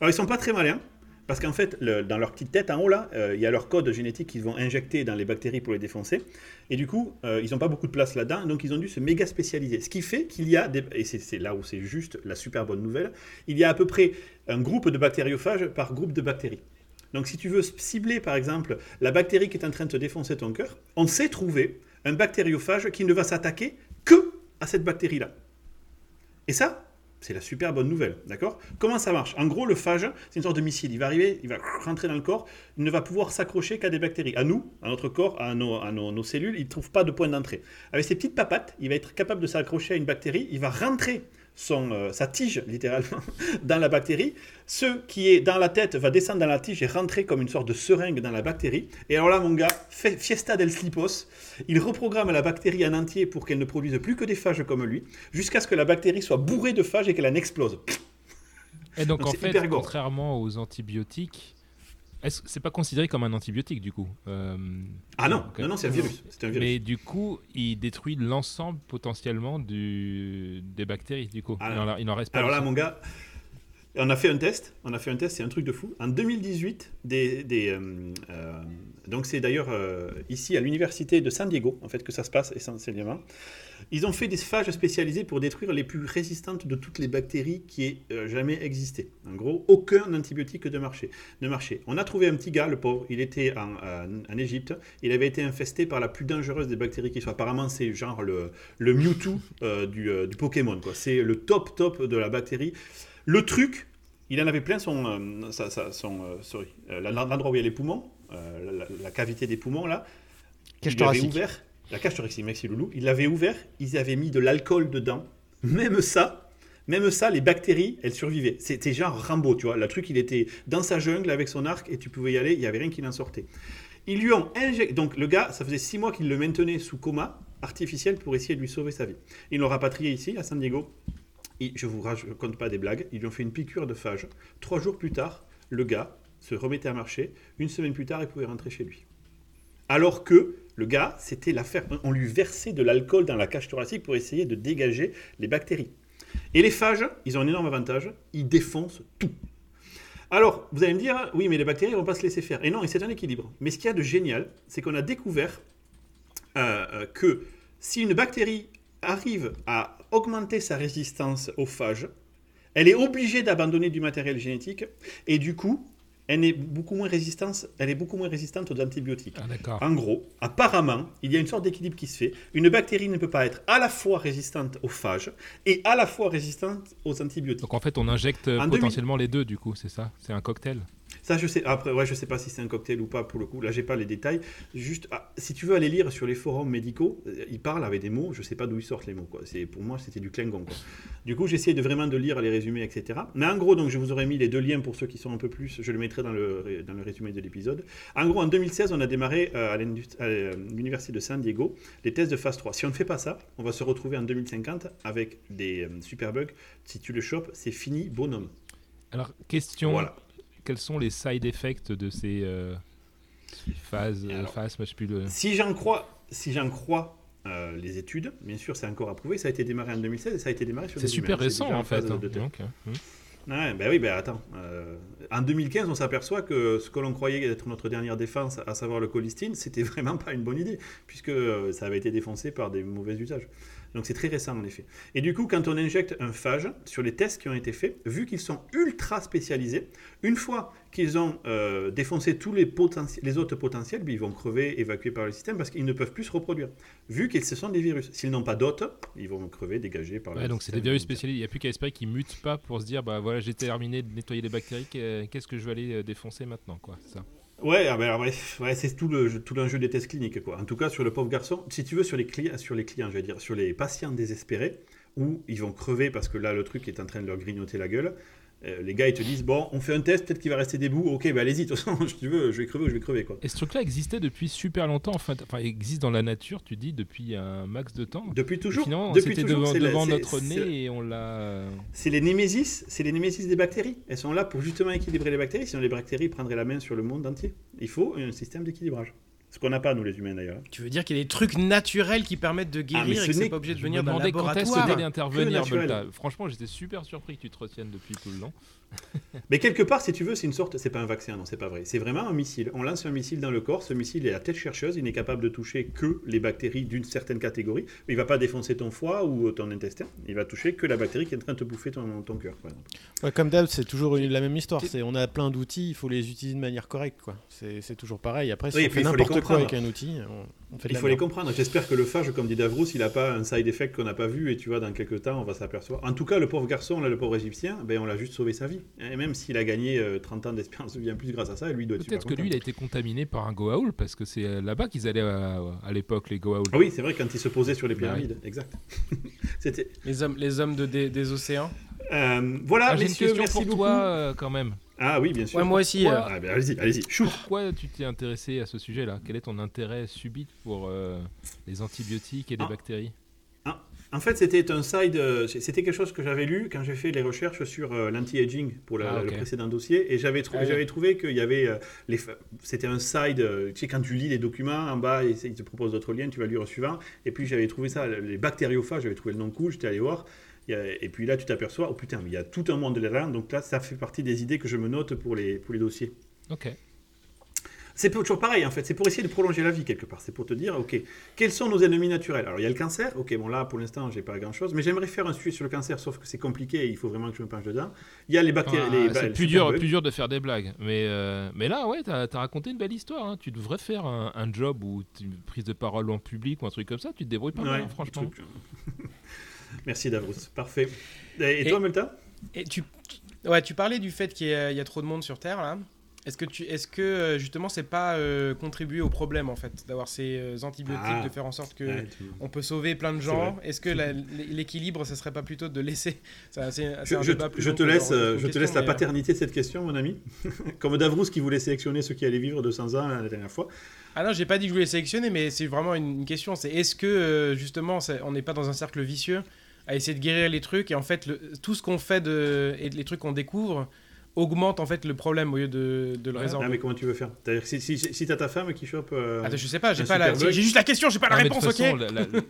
Alors, ils ne sont pas très malins. Parce qu'en fait, dans leur petite tête en haut, là, euh, il y a leur code génétique qu'ils vont injecter dans les bactéries pour les défoncer. Et du coup, euh, ils n'ont pas beaucoup de place là-dedans, donc ils ont dû se méga spécialiser. Ce qui fait qu'il y a, des, et c'est là où c'est juste la super bonne nouvelle, il y a à peu près un groupe de bactériophages par groupe de bactéries. Donc si tu veux cibler, par exemple, la bactérie qui est en train de te défoncer ton cœur, on sait trouver un bactériophage qui ne va s'attaquer que à cette bactérie-là. Et ça, c'est la super bonne nouvelle, d'accord? Comment ça marche? En gros, le phage, c'est une sorte de missile. Il va arriver, il va rentrer dans le corps, il ne va pouvoir s'accrocher qu'à des bactéries. À nous, à notre corps, à nos, cellules, il ne trouve pas de point d'entrée. Avec ses petites papates, il va être capable de s'accrocher à une bactérie, il va rentrer son, euh, sa tige, littéralement, dans la bactérie. Ce qui est dans la tête va descendre dans la tige et rentrer comme une sorte de seringue dans la bactérie. Et alors là, mon gars, fiesta del slipos, il reprogramme la bactérie en entier pour qu'elle ne produise plus que des phages comme lui, jusqu'à ce que la bactérie soit bourrée de phages et qu'elle en explose. Et donc, en fait, contrairement aux antibiotiques, est-ce c'est pas considéré comme un antibiotique du coup euh, Ah non, non, non, c'est un, virus. Mais du coup, il détruit l'ensemble potentiellement du... des bactéries du coup. Alors, il, en, reste pas. Alors là, mon gars, on a fait un test. On a fait un test, c'est un truc de fou. En 2018, des, euh, euh, donc c'est d'ailleurs ici à l'université de San Diego en fait que ça se passe essentiellement. Ils ont fait des phages spécialisés pour détruire les plus résistantes de toutes les bactéries qui aient euh, jamais existé. En gros, aucun antibiotique de marché. On a trouvé un petit gars, le pauvre, il était en, Égypte, il avait été infesté par la plus dangereuse des bactéries qui soit. Apparemment, c'est genre le, le Mewtwo euh, du, euh, du, Pokémon. C'est le top top de la bactérie. Le truc, il en avait plein son, son sorry, l'endroit où il y a les poumons, la, la, cavité des poumons là. Il avait ouvert la cage thoracique, merci Loulou, ils l'avaient ouvert, ils avaient mis de l'alcool dedans. Même ça, même ça, les bactéries, elles survivaient. C'était genre Rambo, tu vois. Le truc, il était dans sa jungle avec son arc et tu pouvais y aller, il n'y avait rien qui en sortait. Ils lui ont injecté. Donc le gars, ça faisait six mois qu'il le maintenait sous coma artificiel pour essayer de lui sauver sa vie. Ils l'ont rapatrié ici, à San Diego. Et je vous raconte pas des blagues. Ils lui ont fait une piqûre de phage. Trois jours plus tard, le gars se remettait à marcher. Une semaine plus tard, il pouvait rentrer chez lui. Alors que le gars, c'était l'affaire. On lui versait de l'alcool dans la cage thoracique pour essayer de dégager les bactéries. Et les phages, ils ont un énorme avantage, ils défoncent tout. Alors, vous allez me dire, oui, mais les bactéries ne vont pas se laisser faire. Et non, c'est un équilibre. Mais ce qu'il y a de génial, c'est qu'on a découvert euh, euh, que si une bactérie arrive à augmenter sa résistance aux phages, elle est obligée d'abandonner du matériel génétique, et du coup, elle est beaucoup moins résistante, elle est beaucoup moins résistante aux antibiotiques. Ah, en gros, apparemment, il y a une sorte d'équilibre qui se fait. Une bactérie ne peut pas être à la fois résistante aux phages et à la fois résistante aux antibiotiques. Donc en fait, on injecte potentiellement les deux, du coup, c'est ça? C'est un cocktail? Ça, je sais. Après, ouais, je sais pas si c'est un cocktail ou pas pour le coup. Là, j'ai pas les détails. Juste, ah, si tu veux aller lire sur les forums médicaux, euh, ils parlent avec des mots. Je sais pas d'où ils sortent les mots. Quoi. C'est pour moi, c'était du Klingon. Quoi. Du coup, j'essaie de vraiment de lire les résumés, etc. Mais en gros, donc, je vous aurais mis les deux liens pour ceux qui sont un peu plus. Je le mettrai dans le dans le résumé de l'épisode. En gros, en 2016, on a démarré euh, à euh, l'université de San Diego les tests de phase 3. Si on ne fait pas ça, on va se retrouver en 2050 avec des super bugs. Si tu le chopes, c'est fini, bonhomme. Alors, question. Voilà quels sont les side effects de ces euh, phases, phases je plus le... Si j'en crois, si j'en crois euh, les études, bien sûr, c'est encore approuvé. Ça a été démarré en 2016 et ça a été démarré sur. C'est super récent en fait. Hein. Hmm. Ouais, ben oui, ben attends. Euh, en 2015, on s'aperçoit que ce que l'on croyait être notre dernière défense, à savoir le colistine, c'était vraiment pas une bonne idée, puisque ça avait été défoncé par des mauvais usages. Donc c'est très récent en effet. Et du coup, quand on injecte un phage, sur les tests qui ont été faits, vu qu'ils sont ultra spécialisés, une fois qu'ils ont euh, défoncé tous les, les autres potentiels, ben, ils vont crever, évacués par le système, parce qu'ils ne peuvent plus se reproduire. Vu qu'ils ce sont des virus. S'ils n'ont pas d'hôtes, ils vont crever, dégagés par ouais, donc c'est des virus spécialisés. Il n'y a plus qu'à espérer qu'ils mutent pas pour se dire, bah voilà, j'ai terminé de nettoyer les bactéries, qu'est-ce que je vais aller euh, défoncer maintenant, quoi. Ça. Ouais, ah ben, ouais, c'est tout le tout l'enjeu des tests cliniques quoi. En tout cas sur le pauvre garçon, si tu veux sur les clients, sur les clients, je vais dire, sur les patients désespérés où ils vont crever parce que là le truc est en train de leur grignoter la gueule. Euh, les gars, ils te disent bon, on fait un test, peut-être qu'il va rester debout. Ok, bah allez-y, de toute façon, si tu veux, je vais crever ou je vais crever quoi. Et ce truc-là existait depuis super longtemps. Enfin, enfin, il existe dans la nature, tu dis, depuis un max de temps. Depuis toujours. Finalement, c'était devant, devant notre nez et on l'a. C'est les némésis, c'est les némésis des bactéries. Elles sont là pour justement équilibrer les bactéries. Sinon, les bactéries prendraient la main sur le monde entier. Il faut un système d'équilibrage. Ce qu'on n'a pas, nous, les humains, d'ailleurs. Tu veux dire qu'il y a des trucs naturels qui permettent de ah, guérir et que c'est pas obligé de venir d'un laboratoire quand intervenir, Franchement, j'étais super surpris que tu te retiennes depuis tout le long. Mais quelque part, si tu veux, c'est une sorte. C'est pas un vaccin, non, c'est pas vrai. C'est vraiment un missile. On lance un missile dans le corps. Ce missile est la tête chercheuse. Il n'est capable de toucher que les bactéries d'une certaine catégorie. Il va pas défoncer ton foie ou ton intestin. Il va toucher que la bactérie qui est en train de te bouffer ton, ton cœur. comme d'hab, c'est toujours la même histoire. C'est on a plein d'outils. Il faut les utiliser de manière correcte. quoi. C'est toujours pareil. Après, si on fait n'importe comprendre. avec un outil. il faut les comprendre. J'espère que le phage, comme dit Davrous, il n'a pas un side effect qu'on n'a pas vu et tu vois, dans quelques temps, on va s'apercevoir. En tout cas, le pauvre garçon, là, le pauvre égyptien, ben, on l'a juste sauvé sa vie. Et même s'il a gagné 30 euh, ans d'espérance de vie en plus grâce à ça, lui doit être Peut-être que lui, il a été contaminé par un Goa'uld parce que c'est euh, là-bas qu'ils allaient à, l'époque, les Goa'uld. Ah oui, c'est vrai, quand ils se posaient sur les bah pyramides. Exact. C'était... Les hommes, les hommes de, des, océans euh, voilà, ah, j'ai une question pour toi quand même. Ah oui, bien sûr. moi aussi. Euh. Ah, ben, allez-y, allez-y. Pourquoi tu t'es intéressé à ce sujet-là? Quel est ton intérêt subit pour euh, les antibiotiques et les ah. bactéries? Ah, En fait, c'était un side, euh, c'était quelque chose que j'avais lu quand j'ai fait les recherches sur l'anti-aging pour le précédent dossier, et j'avais trouvé, j'avais trouvé qu'il y avait les, c'était un side. tu sais, quand tu lis les documents en bas, ils te proposent d'autres liens, tu vas lire au suivant. Et puis j'avais trouvé ça, les bactériophages, j'avais trouvé le nom cool, j'étais allé voir et puis là, tu t'aperçois, oh putain, il y a tout un monde là Donc là, ça fait partie des idées que je me note pour les, pour les dossiers. Ok. C'est toujours pareil en fait, c'est pour essayer de prolonger la vie quelque part. C'est pour te dire, ok, quels sont nos ennemis naturels? Alors il y a le cancer, ok, bon là pour l'instant j'ai pas grand chose, mais j'aimerais faire un sujet sur le cancer, sauf que c'est compliqué et il faut vraiment que je me penche dedans. Il y a les bactéries. Ah, c'est plus dur, plus dur de faire des blagues, mais, euh, mais là ouais, t'as as raconté une belle histoire. Hein. Tu devrais faire un, job ou une prise de parole en public ou un truc comme ça, tu te débrouilles pas mal, hein, franchement. Merci Davrous, parfait. Et, toi, Multa et tu, ouais, tu parlais du fait qu'il y, a trop de monde sur Terre là. Est-ce que, tu, est-ce que euh, justement c'est pas euh, contribuer au problème en fait d'avoir ces euh, antibiotiques, ah. de faire en sorte que on peut sauver plein de gens? Est-ce que l'équilibre, ce serait pas plutôt de laisser ça, je, te laisse, je te laisse la paternité de cette question, mon ami. Comme Davrous qui voulait sélectionner ceux qui allaient vivre 200 ans la dernière fois. Ah non, j'ai pas dit que je voulais sélectionner, mais c'est vraiment une question. C'est est-ce que justement on n'est pas dans un cercle vicieux à essayer de guérir les trucs et en fait tout ce qu'on fait de, et les trucs qu'on découvre augmente en fait le problème au lieu de, de le résoudre. Ah, mais comment tu veux faire? Si, si, si t'as ta femme qui chope. Euh, Attends, je sais pas, j'ai pas la... j'ai juste la question, j'ai pas la réponse, ok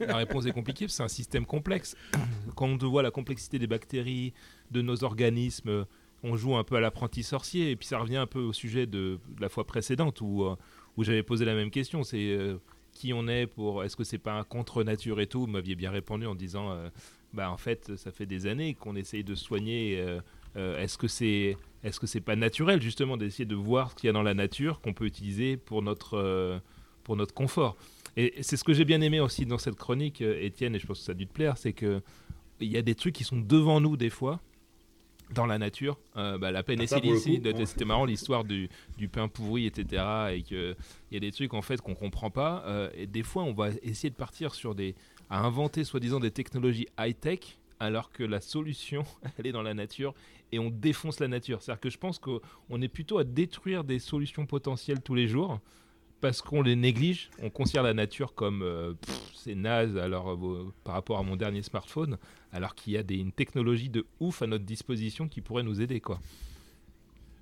la, réponse est compliquée, c'est un système complexe. Quand on voit la complexité des bactéries, de nos organismes, on joue un peu à l'apprenti sorcier, et puis ça revient un peu au sujet de, la fois précédente où, euh, où j'avais posé la même question. C'est euh, qui on est pour. Est-ce que c'est pas un contre nature et tout? Vous m'aviez bien répondu en disant bah, en fait, ça fait des années qu'on essaye de soigner. Euh, euh, est-ce que c'est est-ce que c'est pas naturel justement d'essayer de voir ce qu'il y a dans la nature qu'on peut utiliser pour notre euh, pour notre confort Et c'est ce que j'ai bien aimé aussi dans cette chronique, Étienne, et je pense que ça a dû te plaire, c'est que il y a des trucs qui sont devant nous des fois dans la nature. bah, la pénicilline ici, c'était marrant l'histoire du, du, pain pourri, etc. Et qu'il y a des trucs en fait qu'on comprend pas. et des fois, on va essayer de partir sur des, à inventer soi-disant des technologies high-tech alors que la solution, elle est dans la nature et on défonce la nature. C'est-à-dire que je pense qu'on est plutôt à détruire des solutions potentielles tous les jours parce qu'on les néglige. On considère la nature comme euh, c'est naze alors, euh, par rapport à mon dernier smartphone, alors qu'il y a des, une technologie de ouf à notre disposition qui pourrait nous aider. quoi.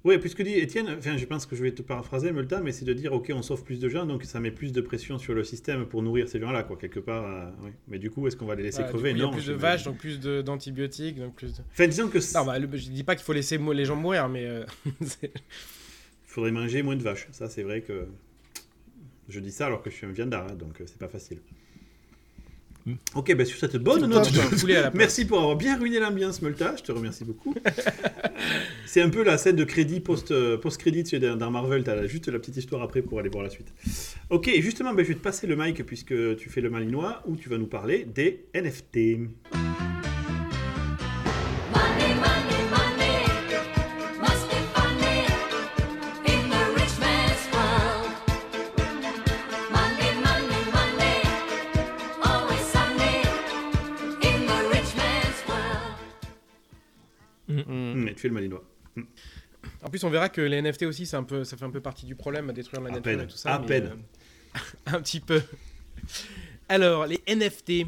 Oui, puisque dit Étienne, enfin, je pense que je vais te paraphraser, Multa, mais c'est de dire, ok, on sauve plus de gens, donc ça met plus de pression sur le système pour nourrir ces gens-là, quoi, quelque part. Euh, oui. Mais du coup, est-ce qu'on va les laisser crever? Non. Il y a plus de vaches, donc plus d'antibiotiques, donc plus de... Enfin, disons que... Non, bah, je dis pas qu'il faut laisser les gens mourir, mais... Euh, il faudrait manger moins de vaches. Ça, c'est vrai que... Je dis ça alors que je suis un viandard, hein, donc euh, c'est pas facile. Hmm. Ok, bah sur cette bonne note, merci pour avoir bien ruiné l'ambiance, Multa. Je te remercie beaucoup. c'est un peu la scène de crédit post, post-crédit dans Marvel. Tu as juste la petite histoire après pour aller voir la suite. Ok, et justement, bah, je vais te passer le mic puisque tu fais le malinois où tu vas nous parler des NFT. Le malinois. Mm. En plus, on verra que les NFT aussi, un peu, ça fait un peu partie du problème à détruire la nature et tout ça. À peine. Euh, un petit peu. Alors, les NFT.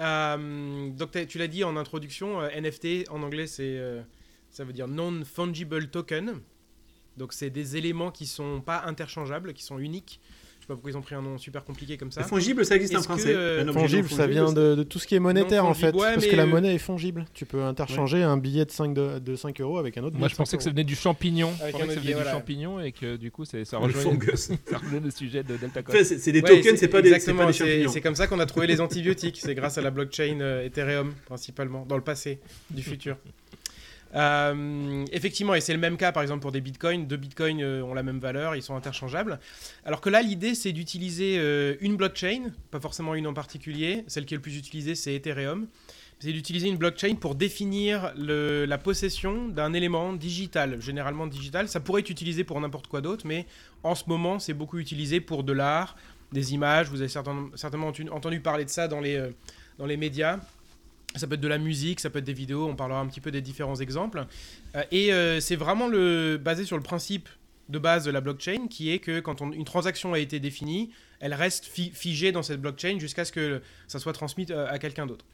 Euh, donc, tu l'as dit en introduction, euh, NFT en anglais, c'est, ça veut dire non-fungible token. Donc, c'est des éléments qui sont pas interchangeables, qui sont uniques pas pourquoi ils ont pris un nom super compliqué comme ça. Fongible, ça existe en français. Euh, fongible, ça vient de, tout ce qui est monétaire en fait. parce que la monnaie est fongible. Tu peux interchanger un billet de 5, de, 5 euros avec un autre. Moi je pensais que ça venait du champignon. Avec un autre, du champignon et que du coup ça rejoint le sujet de Delta Code. c'est des tokens, c'est pas, des champignons. C'est comme ça qu'on a trouvé les antibiotiques. C'est grâce à la blockchain euh, Ethereum principalement, dans le passé, du futur. Euh, effectivement, et c'est le même cas par exemple pour des bitcoins. Deux bitcoins euh, ont la même valeur, ils sont interchangeables. Alors que là, l'idée c'est d'utiliser euh, une blockchain, pas forcément une en particulier. Celle qui est le plus utilisée, c'est Ethereum. C'est d'utiliser une blockchain pour définir la possession d'un élément digital, généralement digital. Ça pourrait être utilisé pour n'importe quoi d'autre, mais en ce moment, c'est beaucoup utilisé pour de l'art, des images. Vous avez certainement entendu parler de ça dans les, dans les médias. Ça peut être de la musique, ça peut être des vidéos, on parlera un petit peu des différents exemples. Euh, et euh, c'est vraiment le, basé sur le principe de base de la blockchain, qui est que quand une transaction a été définie, elle reste figée dans cette blockchain jusqu'à ce que ça soit transmis euh, à quelqu'un d'autre.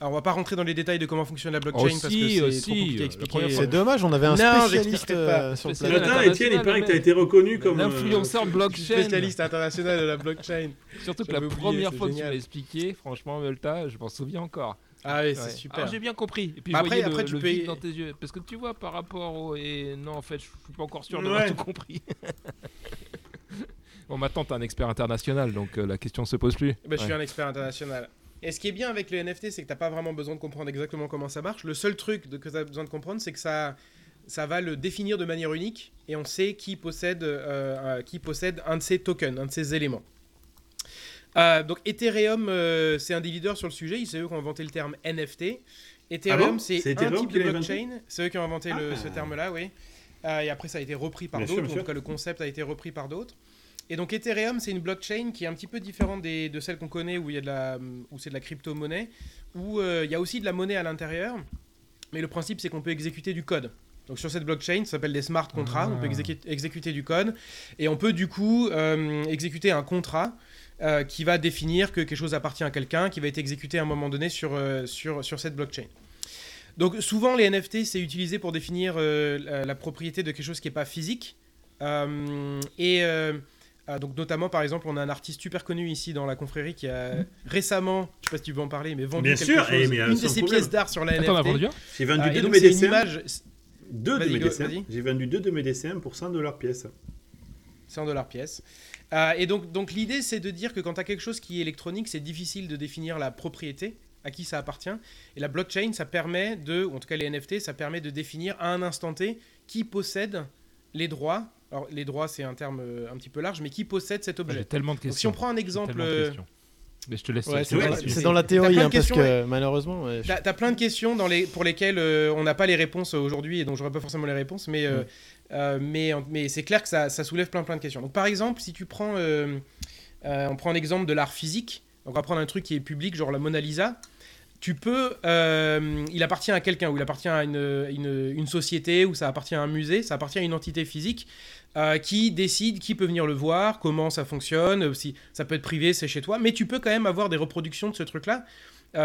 Alors, on va pas rentrer dans les détails de comment fonctionne la blockchain parce que c'est trop compliqué à expliquer. C'est dommage, on avait un spécialiste euh, sur le plateau. Etienne, il paraît que tu as été reconnu comme influenceur blockchain. Spécialiste international de la blockchain. Surtout que la première fois que tu l'as expliqué, franchement, Volta, je m'en souviens encore. Ah oui, c'est super. J'ai bien compris. Et puis après, je après, le, tu peux... dans tes yeux. Parce que tu vois, par rapport au. Et non, en fait, je suis pas encore sûr d'avoir tout compris. bon, maintenant, tu es un expert international, donc euh, la question se pose plus. Bah, je suis un expert international. Et ce qui est bien avec le NFT, c'est que tu n'as pas vraiment besoin de comprendre exactement comment ça marche. Le seul truc que tu as besoin de comprendre, c'est que ça, ça va le définir de manière unique et on sait qui possède, euh, euh, qui possède un de ces tokens, un de ces éléments. Euh, donc Ethereum, euh, c'est un des leaders sur le sujet. C'est eux qui ont inventé le terme NFT. Ethereum, ah c'est un type de blockchain. C'est eux qui ont inventé ce ah. terme-là, oui. Euh, et après, ça a été repris par d'autres. En tout cas, le concept a été repris par d'autres. Et donc Ethereum, c'est une blockchain qui est un petit peu différente des, de celle qu'on connaît où il y a de la, où c'est de la crypto-monnaie, où il y a aussi de la monnaie à l'intérieur. Mais le principe, c'est qu'on peut exécuter du code. Donc sur cette blockchain, ça s'appelle des smart contracts. On peut ah. exécuter, du code et on peut du coup exécuter un contrat euh, qui va définir que quelque chose appartient à quelqu'un, qui va être exécuté à un moment donné sur, euh, sur, sur cette blockchain. Donc souvent les NFT c'est utilisé pour définir euh, la, propriété de quelque chose qui n'est pas physique. et donc notamment par exemple on a un artiste super connu ici dans la confrérie qui a récemment, je sais pas si tu veux en parler, mais vendu quelque chose, eh, une de ses pièces d'art sur la NFT. J'ai vendu deux de mes dessins. Deux de mes dessins. J'ai vendu deux de mes dessins pour 100 dollars pièce. 100 dollars pièce. Euh, et donc, donc l'idée, c'est de dire que quand tu as quelque chose qui est électronique, c'est difficile de définir la propriété, à qui ça appartient. Et la blockchain, ça permet de, ou en tout cas les NFT, ça permet de définir à un instant T qui possède les droits. Alors, les droits, c'est un terme euh, un petit peu large, mais qui possède cet objet. J'ai tellement de questions. si on prend un exemple. Mais je te laisse. c'est dans la théorie, hein, parce que malheureusement. tu as, plein de questions dans les, pour lesquelles euh, on n'a pas les réponses aujourd'hui et donc j'aurais pas forcément les réponses, mais mm. Euh, mais, mais c'est clair que ça, soulève plein plein de questions. Donc par exemple, si tu prends, euh, euh, on prend l'exemple de l'art physique, donc on va prendre un truc qui est public, genre la Mona Lisa, tu peux, il appartient à quelqu'un, ou il appartient à une, une, société, ou ça appartient à un musée, ça appartient à une entité physique qui décide qui peut venir le voir, comment ça fonctionne, si ça peut être privé, c'est chez toi, mais tu peux quand même avoir des reproductions de ce truc-là.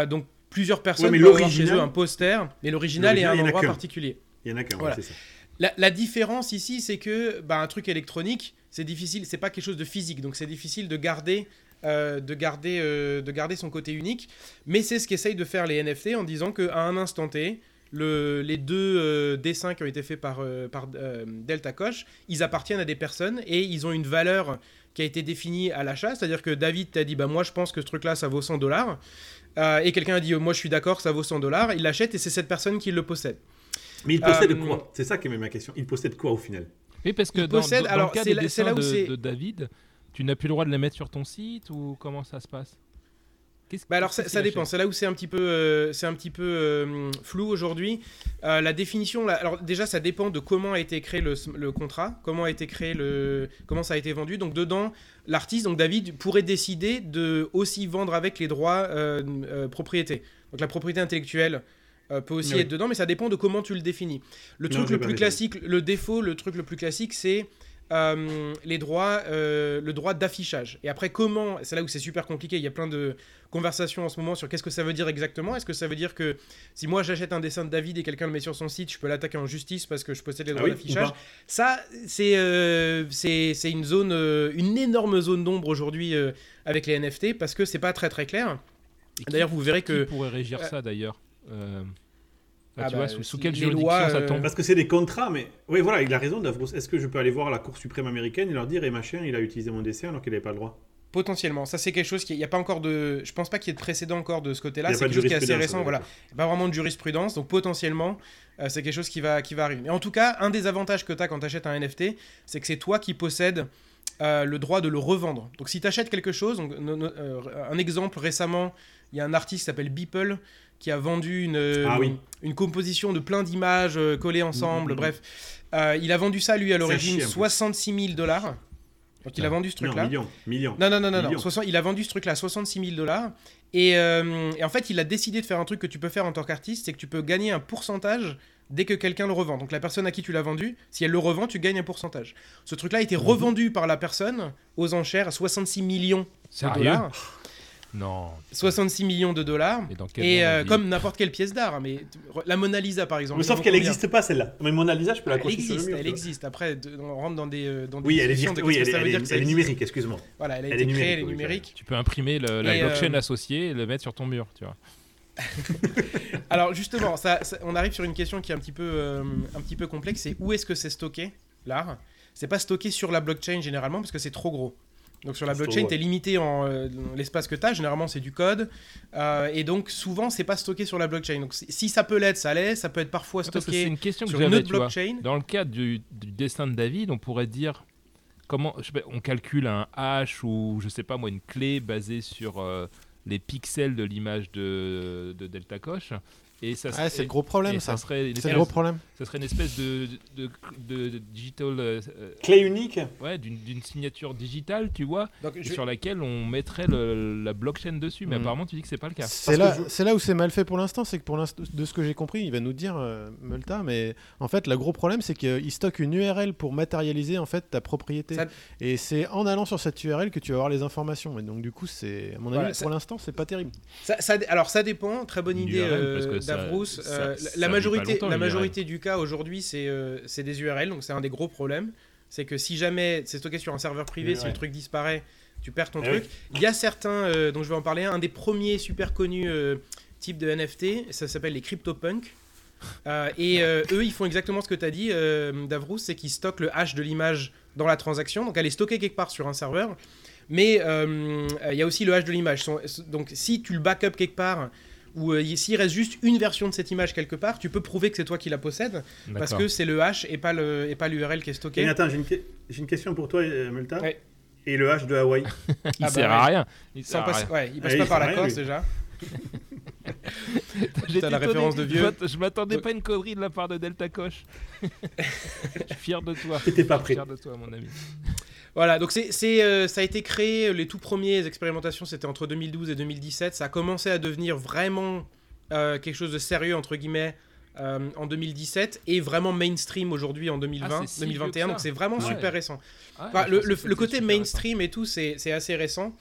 donc plusieurs personnes peuvent avoir chez eux un poster, mais l'original est à un endroit particulier. Il y en a qu'un, c'est ça. La, différence ici, c'est que bah, un truc électronique, c'est difficile, c'est pas quelque chose de physique, donc c'est difficile de garder, euh, de, garder, euh, de garder son côté unique. Mais c'est ce qu'essayent de faire les NFT en disant qu'à un instant T, le, les deux euh, dessins qui ont été faits par, par Delta Koch, ils appartiennent à des personnes et ils ont une valeur qui a été définie à l'achat. C'est-à-dire que David t'a dit bah, Moi, je pense que ce truc-là, ça vaut 100 dollars. et quelqu'un a dit Moi, je suis d'accord, ça vaut 100 dollars. Il l'achète et c'est cette personne qui le possède. Mais il possède euh, quoi? C'est ça qui est ma question. Il possède quoi au final? Oui, parce que dans, possède, alors, le cas des dessins de, David, tu n'as plus le droit de les mettre sur ton site ou comment ça se passe? Bah alors ça, dépend, c'est là où c'est un petit peu, euh, c'est un petit peu euh, flou aujourd'hui. la définition, alors déjà ça dépend de comment a été créé le, le, contrat, comment a été créé le, comment ça a été vendu. Donc dedans, l'artiste, donc David, pourrait décider de aussi vendre avec les droits propriété. Donc la propriété intellectuelle, euh, peut aussi être dedans, mais ça dépend de comment tu le définis. Le truc le plus classique, le défaut, le truc le plus classique, c'est euh, les droits, euh, le droit d'affichage. Et après, comment, c'est là où c'est super compliqué, il y a plein de conversations en ce moment sur qu'est-ce que ça veut dire exactement. Est-ce que ça veut dire que si moi j'achète un dessin de David et quelqu'un le met sur son site, je peux l'attaquer en justice parce que je possède les ah droits d'affichage Ça, c'est c'est une zone, une énorme zone d'ombre aujourd'hui avec les NFT parce que c'est pas très très clair. D'ailleurs, vous verrez que. Qui pourrait régir ça d'ailleurs? Euh, bah, ah tu bah, vois, sous, quelle juridiction ça tombe Parce que c'est des contrats, mais oui, voilà, il a raison, Davros. Est-ce que je peux aller voir la Cour suprême américaine et leur dire, et machin, il a utilisé mon dessin alors qu'il n'avait pas le droit? Potentiellement, ça c'est quelque chose qui, il n'y a pas encore de, je pense pas qu'il y ait de précédent encore de ce côté-là. C'est quelque chose qui est assez récent, voilà. Pas vraiment de jurisprudence, donc potentiellement, euh, c'est quelque chose qui va, qui va arriver. Mais en tout cas, un des avantages que tu as quand tu achètes un NFT, c'est que c'est toi qui possèdes euh, le droit de le revendre. Donc si tu achètes quelque chose, donc, euh, un exemple récemment, il y a un artiste qui s'appelle Beeple qui a vendu une, ah une, composition de plein d'images collées ensemble, mm, mm, mm, bref. il a vendu ça lui à l'origine 66 000 dollars. Donc il a vendu ce truc-là. Millions, millions. Non, non, non, non, non. il a vendu ce truc-là 66 000 dollars. Euh, et, en fait, il a décidé de faire un truc que tu peux faire en tant qu'artiste, c'est que tu peux gagner un pourcentage dès que quelqu'un le revend. Donc la personne à qui tu l'as vendu, si elle le revend, tu gagnes un pourcentage. Ce truc-là a été mhm. revendu par la personne aux enchères à 66 millions de dollars? Non. 66 millions de dollars. Et, euh, comme n'importe quelle pièce d'art. Hein, mais la Mona Lisa, par exemple. Mais sauf qu'elle n'existe pas, celle-là. Mais Mona Lisa, je peux la Elle existe, elle existe. Après, on rentre dans des. Euh, dans oui, elle est, oui, elle, est, numérique, excuse-moi. Voilà, elle a été créée, elle est numérique. Tu peux imprimer la blockchain euh, associée et le mettre sur ton mur, tu vois. Alors justement, ça, on arrive sur une question qui est un petit peu, un petit peu complexe. C'est où est-ce que c'est stocké l'art? C'est pas stocké sur la blockchain généralement parce que c'est trop gros. Donc sur la blockchain, tu es limité en euh, l'espace que tu as. Généralement, c'est du code. Euh, et donc, souvent, c'est pas stocké sur la blockchain. Donc, si ça peut l'être, ça l'est. Ça peut être parfois stocké une question sur une autre blockchain. Dans le cadre du, destin de David, on pourrait dire comment on calcule un hash ou, je sais pas moi, une clé basée sur euh, les pixels de l'image de, de Delta Coche. Et ça ah, c'est le gros problème, ça. serait c'est le gros problème. Ça serait une espèce de, de, de, digital. Euh, Clé unique Ouais, d'une signature digitale, tu vois, sur laquelle on mettrait le, la blockchain dessus. Mais hmm. apparemment, tu dis que c'est pas le cas. C'est là, c'est là où c'est mal fait pour l'instant. C'est que pour l'instant, de ce que j'ai compris, il va nous dire, euh, Multa, mais en fait, le gros problème, c'est qu'il stocke une URL pour matérialiser en fait ta propriété. Et c'est en allant sur cette URL que tu vas avoir les informations. Et donc, du coup, c'est, à mon avis, pour l'instant, c'est pas terrible. Ça, alors, ça dépend. Très bonne idée. Euh, la majorité, la majorité du cas aujourd'hui, euh, c'est des URL, donc c'est un des gros problèmes. C'est que si jamais c'est stocké sur un serveur privé, si le truc disparaît, tu perds ton eh truc. Il y a certains, euh, dont je vais en parler, un des premiers super connus types de NFT, ça s'appelle les CryptoPunk. et eux, ils font exactement ce que tu as dit, Davrous, c'est qu'ils stockent le hash de l'image dans la transaction. Donc elle est stockée quelque part sur un serveur. Mais il y a aussi le hash de l'image. Donc si tu le backup quelque part ou euh, s'il reste juste une version de cette image quelque part, tu peux prouver que c'est toi qui la possèdes parce que c'est le hash et pas le et pas l'URL qui est stocké. Mais attends, j'ai une, question pour toi, euh, Multa. Et le hash de Hawaï Il ah sert à rien. Il, passe, Ouais, il passe pas par la Corse déjà. J'ai la référence de vieux. Je m'attendais pas à une connerie de la part de Delta Coche. je suis fier de toi. T'étais pas prêt. Fier de toi, mon ami. Voilà, donc c'est, euh, ça a été créé, les tout premiers expérimentations, c'était entre 2012 et 2017. Ça a commencé à devenir vraiment euh, quelque chose de sérieux, entre guillemets, euh, en 2017 et vraiment mainstream aujourd'hui en 2020, 2021. Ah, donc c'est vraiment super récent. Ah, le, côté mainstream et tout, c'est assez récent.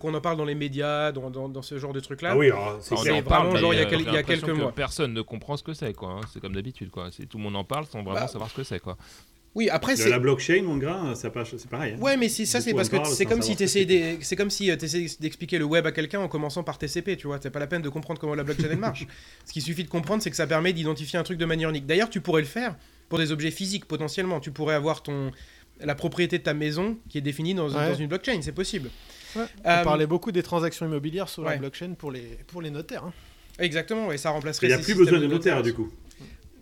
Qu'on en parle dans les médias, dans, dans, ce genre de trucs-là. Ah oui, c'est vraiment genre il y a, il y a quelques mois. Personne ne comprend ce que c'est, quoi. Hein. C'est comme d'habitude, quoi. Tout le monde en parle sans vraiment bah, savoir ce que c'est, quoi. Oui, après c'est la blockchain, mon gars, c'est pareil. Hein. Ouais, mais ça c'est parce que c'est comme, si c'est comme si tu essayais d'expliquer le web à quelqu'un en commençant par TCP, tu vois. C'est pas la peine de comprendre comment la blockchain marche. Ce qu'il suffit de comprendre, c'est que ça permet d'identifier un truc de manière unique. D'ailleurs, tu pourrais le faire pour des objets physiques potentiellement. Tu pourrais avoir ton la propriété de ta maison qui est définie dans, une blockchain, c'est possible. On euh, parlait beaucoup des transactions immobilières sur la blockchain pour les pour les notaires. Hein. Exactement, et ça remplacerait. Il n'y a plus besoin de notaires du coup.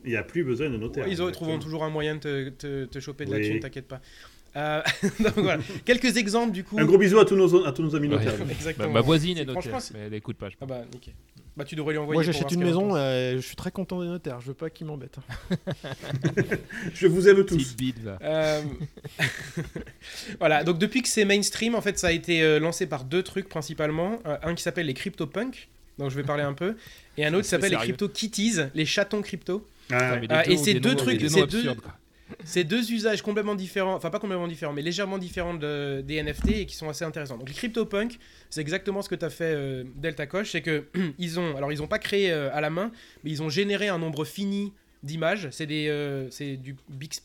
Il n'y a plus besoin de notaire. ils trouveront toujours un moyen de te, te, choper de la thune, t'inquiète pas. Euh, donc voilà. Quelques exemples du coup. Un gros bisou à tous nos, à tous nos amis notaires. Exactement. ma voisine est notaire, mais elle écoute pas. Je ah bah nickel. Bah tu devrais lui envoyer. Moi j'achète une maison, euh, je suis très content des notaires. Je veux pas qu'ils m'embêtent. je vous aime tous. Euh... voilà. Donc depuis que c'est mainstream, en fait, ça a été lancé par deux trucs principalement. un qui s'appelle les CryptoPunk, dont je vais parler un peu, et un autre qui s'appelle les Crypto Kitties, les chatons crypto. Ah, et c'est deux trucs, c'est deux, usages complètement différents, enfin pas complètement différents, mais légèrement différents de, des NFT et qui sont assez intéressants. Donc les CryptoPunk, c'est exactement ce que tu as fait euh, Delta Coche, c'est que ils ont, alors ils n'ont pas créé euh, à la main, mais ils ont généré un nombre fini d'images. C'est euh, du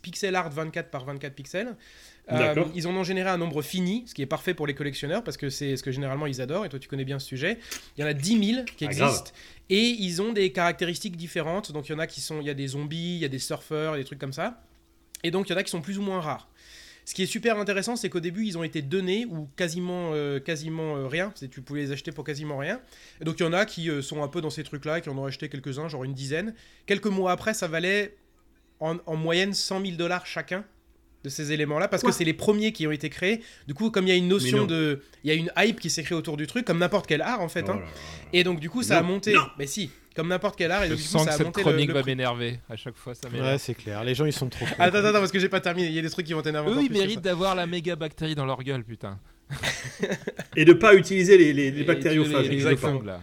pixel art 24 par 24 pixels. ils en ont généré un nombre fini, ce qui est parfait pour les collectionneurs parce que c'est ce que généralement ils adorent. Et toi, tu connais bien ce sujet. Il y en a 10 000 qui ah, existent. Et ils ont des caractéristiques différentes. Donc il y en a qui sont, il y a des zombies, il y a des surfeurs, des trucs comme ça. Et donc il y en a qui sont plus ou moins rares. Ce qui est super intéressant, c'est qu'au début, ils ont été donnés ou quasiment, euh, quasiment euh, rien. Tu pouvais les acheter pour quasiment rien. Et donc, il y en a qui euh, sont un peu dans ces trucs-là, qui en ont acheté quelques-uns, genre une dizaine. Quelques mois après, ça valait en, en moyenne 100 000 dollars chacun de ces éléments-là parce que c'est les premiers qui ont été créés. Du coup, comme il y a une notion de, il y a une hype qui s'est créée autour du truc, comme n'importe quel art en fait. Oh hein. Et donc du coup, ça a monté. Mais si, comme n'importe quel art. Et Je donc, sens ça que a cette chronique le, va m'énerver à chaque fois. Ça m'énerve. Ouais, c'est clair. Les gens, ils sont trop. attends, attends, parce que j'ai pas terminé. Il y a des trucs qui vont t'énerver. Eux, ils méritent d'avoir la méga bactérie dans leur gueule, putain. et de pas utiliser les, les, les bactériophages. Les, les, fonds, là.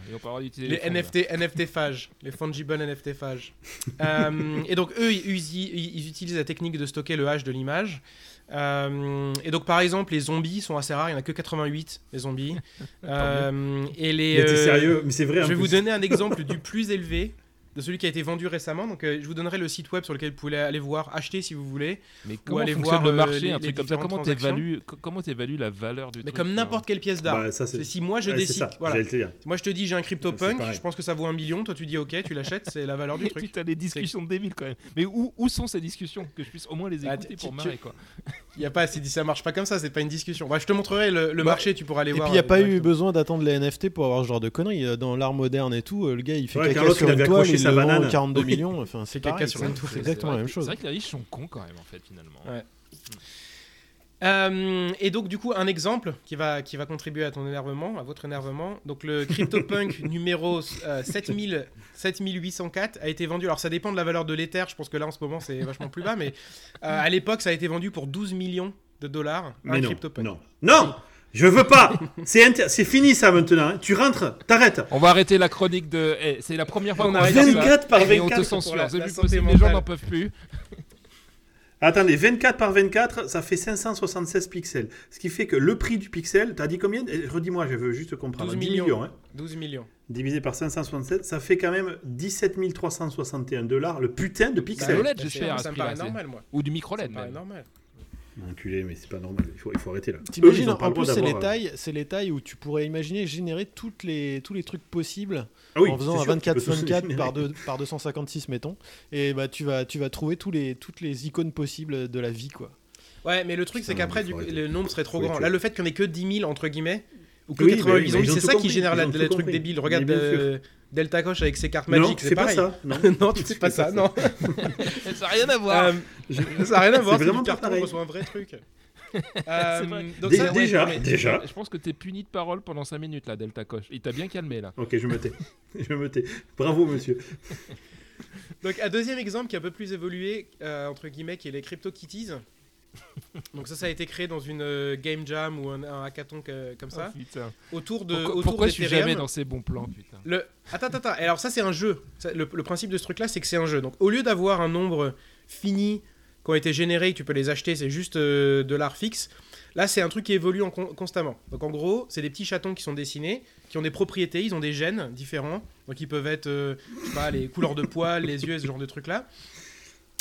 les, les NFT, NFT phages, les fungible NFT phages. euh, et donc eux, ils, ils, ils, utilisent la technique de stocker le hash de l'image. Euh, et donc par exemple, les zombies sont assez rares. Il y en a que 88 les zombies. euh, et les. Mais sérieux Mais c'est vrai. Je vais vous donner un exemple du plus élevé de celui qui a été vendu récemment. Donc, euh, je vous donnerai le site web sur lequel vous pouvez aller voir, acheter si vous voulez. Mais comment aller voir le marché, euh, un truc comme ça? Comment tu évalues, comment évalues la valeur du Mais truc comme n'importe quelle pièce d'art. Bah, si moi je ouais, décide, ça, voilà. Si moi je te dis j'ai un CryptoPunk, je pense que ça vaut un million. Toi tu dis ok, tu l'achètes, c'est la valeur du truc. Putain, des discussions de débile quand même. Mais où, où sont ces discussions? Que je puisse au moins les Ah, écouter pour marrer quoi Il y a pas, ça marche pas comme ça, c'est pas une discussion. Bah, je te montrerai le, le marché, tu pourras aller et voir. Et puis il n'y a pas eu besoin d'attendre les NFT pour avoir ce genre de conneries. Dans l'art moderne et tout, le gars il fait caca Carlos, sur une toile, sa banane. 42 millions. Enfin, c'est caca sur toile. c'est exactement la même chose. C'est vrai que les riches sont cons quand même en fait finalement. Ouais. Euh, et donc du coup un exemple qui va, qui va contribuer à ton énervement, à votre énervement. Donc le CryptoPunk numéro euh, 7000 7804 a été vendu. Alors ça dépend de la valeur de l'Ether. Je pense que là en ce moment c'est vachement plus bas, mais euh, à l'époque ça a été vendu pour 12 millions de dollars un Mais non, CryptoPunk. non, non, je veux pas. C'est fini ça maintenant. hein. Tu rentres, t'arrêtes. On va arrêter la chronique de. Eh, c'est la première fois On qu'on arrête arrête ça. 24 par Et on 24 te censure. la- C'est la possible. Les gens n'en peuvent plus. Attendez, 24 par 24, ça fait 576 pixels. Ce qui fait que le prix du pixel, t'as dit combien? Eh, Redis-moi, je veux juste comprendre. 12 10 millions. millions, hein. 12 millions. divisé par 567, ça fait quand même 17 361 dollars le putain de Bah, pixel. Bah, j'espère, à ça ce me prix-là, paraît normal moi. Ou du Ça micro-LED me paraît même. normal. Enculé, mais c'est pas normal. Il faut, il faut arrêter là. T'imagines, en, plus, c'est les euh, tailles, c'est les tailles où tu pourrais imaginer générer toutes les, tous les trucs possibles Ah oui, en faisant un sûr, tu peux 24 tous 24 générer. par, deux- par 256 mettons et bah tu vas tu vas trouver tous les toutes les icônes possibles de la vie quoi. Ouais, mais le truc c'est qu'après le nombre serait trop grand. Là le fait qu'il n'y en ait que 10 000 entre guillemets ou que Oui, 88 mais oui, mais zombies, c'est ça qui compris, génère la- trucs compris. débiles. Regarde euh, Delta Coche avec ses cartes Non, magiques, tu c'est pas ça. Non, non, tu fais pas ça, non. Ça n'a rien à voir. Euh, ça n'a rien à voir, C'est c'est vraiment pareil. reçoit un vrai truc. C'est Euh, vrai. donc ça, ouais, déjà, mais- déjà. Je pense que t'es puni de parole pendant 5 minutes là, Delta Coche. Il t'a bien calmé là. Ok, je me tais. je me tais. Bravo, monsieur. Donc un deuxième exemple qui est un peu plus évolué, euh, entre guillemets, qui est les CryptoKitties. Donc ça, ça a été créé dans une euh, game jam ou un, un hackathon que- comme ça, Oh, putain. autour de Pourquoi, autour pourquoi je suis jamais dans ces bons plans, putain? Le... Attends, attends, attends. Alors ça, c'est un jeu. Ça, le, le principe de ce truc-là, c'est que c'est un jeu. Donc au lieu d'avoir un nombre fini qui ont été générés, tu peux les acheter, c'est juste euh, de l'art fixe. Là, c'est un truc qui évolue en con- constamment. Donc en gros, c'est des petits chatons qui sont dessinés, qui ont des propriétés, ils ont des gènes différents. Donc ils peuvent être, euh, je sais pas, les couleurs de poils, les yeux, ce genre de trucs-là.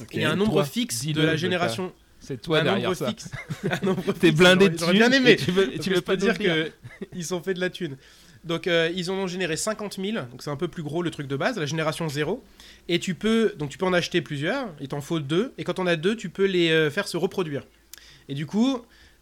Ok. Il y a un nombre toi, fixe de la génération. C'est toi un derrière nombre ça. fixe. Un nombre T'es blindé de j'aurais- J'aurais bien thunes aimé. et tu veux, tu pas dire qu'ils sont faits de la thune. Donc euh, ils en ont généré 50 000, donc c'est un peu plus gros le truc de base, la génération 0. Et tu peux, donc tu peux en acheter plusieurs, il t'en faut deux, et quand on a deux, tu peux les euh, faire se reproduire. Et du coup,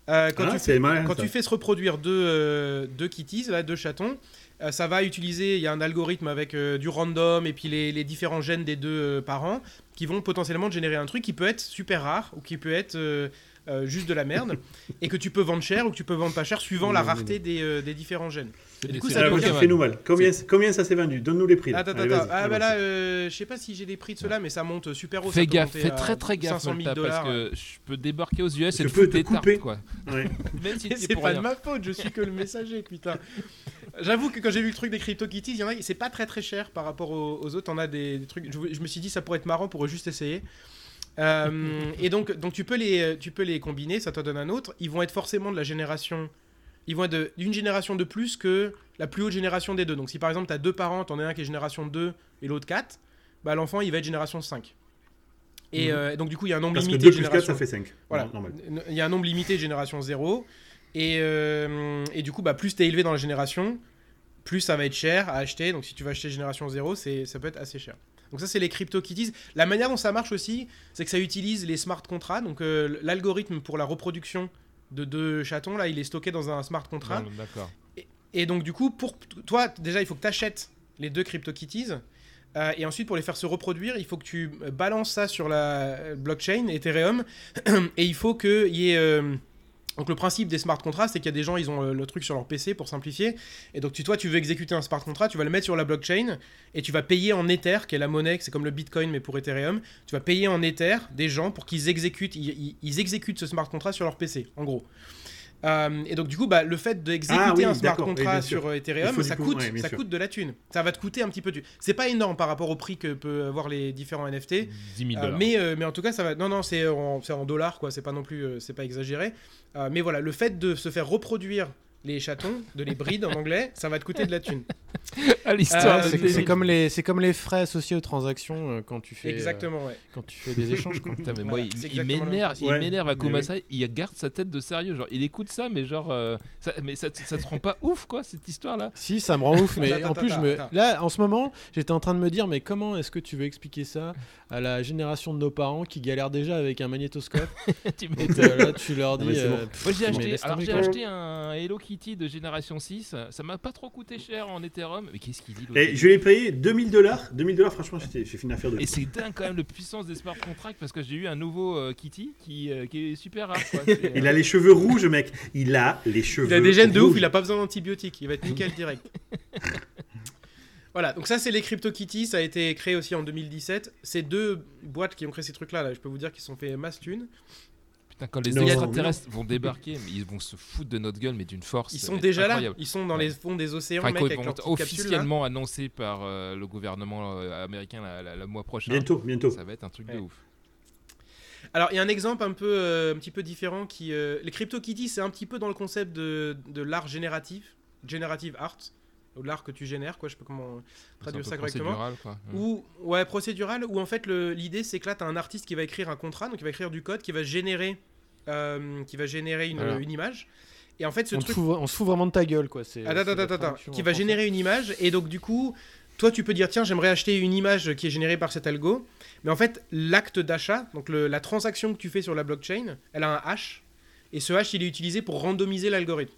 euh, quand, Ah, tu, fais, quand tu fais se reproduire deux, euh, deux kitties, là, deux chatons, euh, ça va utiliser, il y a un algorithme avec euh, du random et puis les, les différents gènes des deux euh, parents qui vont potentiellement te générer un truc qui peut être super rare ou qui peut être juste de la merde et que tu peux vendre cher ou que tu peux vendre pas cher suivant la rareté des, des différents gènes. Du coup, ça la fais-nous mal. Combien, combien ça s'est vendu? Donne-nous les prix. là. Attends, attends, Allez, attends. vas-y, Ah, bah là, euh, je sais pas si j'ai les prix de ceux-là, mais ça monte super haut. Fais gaffe, fais très très gaffe, 500 000 Malta, parce dollars. que je peux débarquer aux US Je et te peux te des couper. tartes, quoi. Ouais. Même si Et c'est pas rien. de ma faute, je suis que le messager, putain. J'avoue que quand j'ai vu le truc des CryptoKitties, il y en a, c'est pas très très cher par rapport aux, aux autres. On a des, des trucs. Je, je me suis dit, ça pourrait être marrant pour juste essayer. Euh, et donc, donc tu peux les, tu peux les combiner, ça te donne un autre. Ils vont être forcément de la génération. Ils vont être d'une génération de plus que la plus haute génération des deux. Donc si par exemple tu as deux parents, t'en as un qui est génération 2 et l'autre 4, bah l'enfant il va être génération 5. Et Mhm. euh, donc du coup il y a un nombre Parce que limité 2 de plus 4, générations. ça fait 5. Voilà. Normal. Il y a un nombre limité de génération 0. Et, euh, et du coup, bah, plus tu es élevé dans la génération, plus ça va être cher à acheter. Donc si tu vas acheter génération 0, c'est, ça peut être assez cher. Donc ça, c'est les CryptoKitties. La manière dont ça marche aussi, c'est que ça utilise les smart contracts. Donc euh, l'algorithme pour la reproduction de deux chatons, là, il est stocké dans un smart contract. D'accord. Et, donc, du coup, pour toi, déjà, il faut que tu achètes les deux CryptoKitties. Euh, et ensuite, pour les faire se reproduire, il faut que tu balances ça sur la blockchain Ethereum. et il faut qu'il y ait. Euh, donc le principe des smart contracts, c'est qu'il y a des gens, ils ont le, truc sur leur PC pour simplifier. Et donc tu, toi, tu veux exécuter un smart contract, tu vas le mettre sur la blockchain et tu vas payer en Ether, qui est la monnaie, c'est comme le Bitcoin mais pour Ethereum. Tu vas payer en Ether des gens pour qu'ils exécutent, ils exécutent ce smart contract sur leur PC, en gros. Euh, et donc du coup, bah, le fait d'exécuter ah un smart contract sur euh, Ethereum, ça, coûte, ça coûte de la thune. Ça va te coûter un petit peu. Du... C'est pas énorme par rapport au prix que peuvent avoir les différents NFT. 10 000 euh, mais, mais en tout cas, ça va. Non, non, c'est en, en, dollars, quoi. C'est pas non plus, c'est pas exagéré. mais voilà, le fait de se faire reproduire les chatons, de les brides en anglais, ça va te coûter de la thune. l'histoire. Euh, c'est comme les, c'est comme les frais associés aux transactions euh, quand tu fais. Exactement, ouais. Quand tu fais des échanges. Quoi. mais moi, il, m'énerve, il m'énerve à Kumasa. Il garde sa tête de sérieux. Genre, il écoute ça, mais genre, euh, ça, mais ça, ça, te rend pas ouf, quoi, cette histoire-là. Si, ça me rend ouf, mais en plus, je me, là, en ce moment, j'étais en train de me dire, mais comment est-ce que tu veux expliquer ça à la génération de nos parents qui galèrent déjà avec un magnétoscope tu là, tu leur dis. Moi, j'ai acheté, alors j'ai acheté un Hello Kitty de génération 6. Ça m'a pas trop coûté cher en Ethereum. Mais qu'est-ce qu'il dit Et je lui ai payé 2000 dollars. 2000 dollars, franchement, j'ai fait une affaire de. Et c'est dingue quand même la puissance des smart contracts parce que j'ai eu un nouveau euh, Kitty qui, euh, qui, est super rare. il a les cheveux rouges, mec. Il a les cheveux. Il a des gènes de ouf. Il a pas besoin d'antibiotiques. Il va être nickel direct. Voilà, donc ça c'est les CryptoKitties, ça a été créé aussi en 2017. Ces deux boîtes qui ont créé ces trucs-là, là, je peux vous dire qu'ils sont fait masse thune quand les extraterrestres vont débarquer, mais ils vont se foutre de notre gueule, mais d'une force. Ils sont déjà là. Ils sont dans les fonds des océans, mec, avec officiellement annoncé par euh, le gouvernement euh, américain le mois prochain. Bientôt, bientôt. Ça va être un truc de ouf. Alors, il y a un exemple un peu, euh, un petit peu différent qui. les CryptoKitties, c'est un petit peu dans le concept de, de l'art génératif, generative art l'art que tu génères, quoi, je sais pas comment traduire ça correctement. Quoi. Ou, ouais, procédural, où en fait l'idée c'est que là tu as un artiste qui va écrire un contrat, donc il va écrire du code qui va générer, euh, qui va générer une, une, image. Et en fait, ce on, truc... on se fout vraiment de ta gueule, quoi. Attends, attends, attends, qui va générer une image, et donc du coup, toi tu peux dire tiens, j'aimerais acheter une image qui est générée par cet algo, mais en fait, l'acte d'achat, donc le, la transaction que tu fais sur la blockchain, elle a un hash, et ce hash il est utilisé pour randomiser l'algorithme.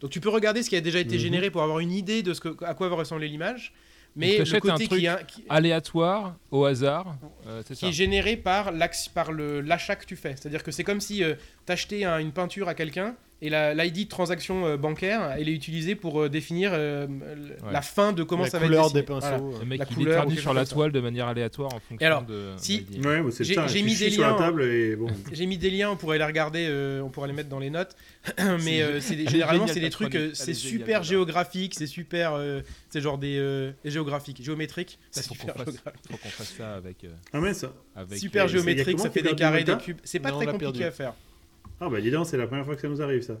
Donc tu peux regarder ce qui a déjà été mhm. généré pour avoir une idée de ce que, à quoi va ressembler l'image. Mais le côté un truc qui, aléatoire, au hasard, euh, qui est généré par l'achat que tu fais. C'est-à-dire que c'est comme si euh, tu achetais une peinture à quelqu'un et l'ID de transaction euh, bancaire, elle est utilisée pour euh, définir euh, la fin de comment ça va être. La couleur des pinceaux. Le mec qui détermine sur la toile de manière aléatoire en fonction alors, de. Si, j'ai mis des liens. J'ai mis des liens, on pourrait les regarder, on pourrait les mettre dans les notes. Mais généralement, c'est des trucs, c'est super géographique, c'est super. C'est genre des géographiques, géométriques. C'est super Faut qu'on fasse ça avec. Ah, mais ça. Super géométrique, ça fait des carrés, des cubes. C'est pas très compliqué à faire. Ah bah dis donc, c'est la première fois que ça nous arrive ça.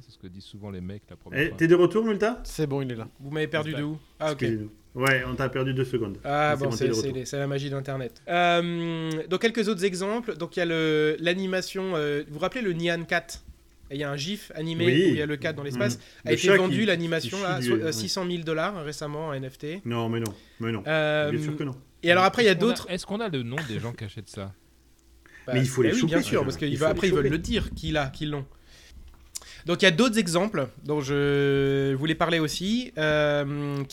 C'est ce que disent souvent les mecs la première eh, T'es de retour, Multa? C'est bon, il est là. Vous m'avez perdu de où? Ah ok. Ouais, on t'a perdu deux secondes. Ah bon, c'est la magie d'Internet. Euh, donc quelques autres exemples. Donc il y a l'animation. Euh, vous vous rappelez le Nyan 4 il y a un GIF animé où il y a le 4 dans l'espace. Mmh. A été vendu l'animation à 600 000 dollars récemment en NFT. Non, mais non, mais non. Euh, Bien sûr que non. Et alors après, il y a d'autres. Est-ce qu'on a le nom des gens qui achètent ça? Mais il faut les bah oui, bien sûr, parce qu'après ils veulent le dire qu'ils l'ont. Donc il y a d'autres exemples dont je voulais parler aussi. Euh,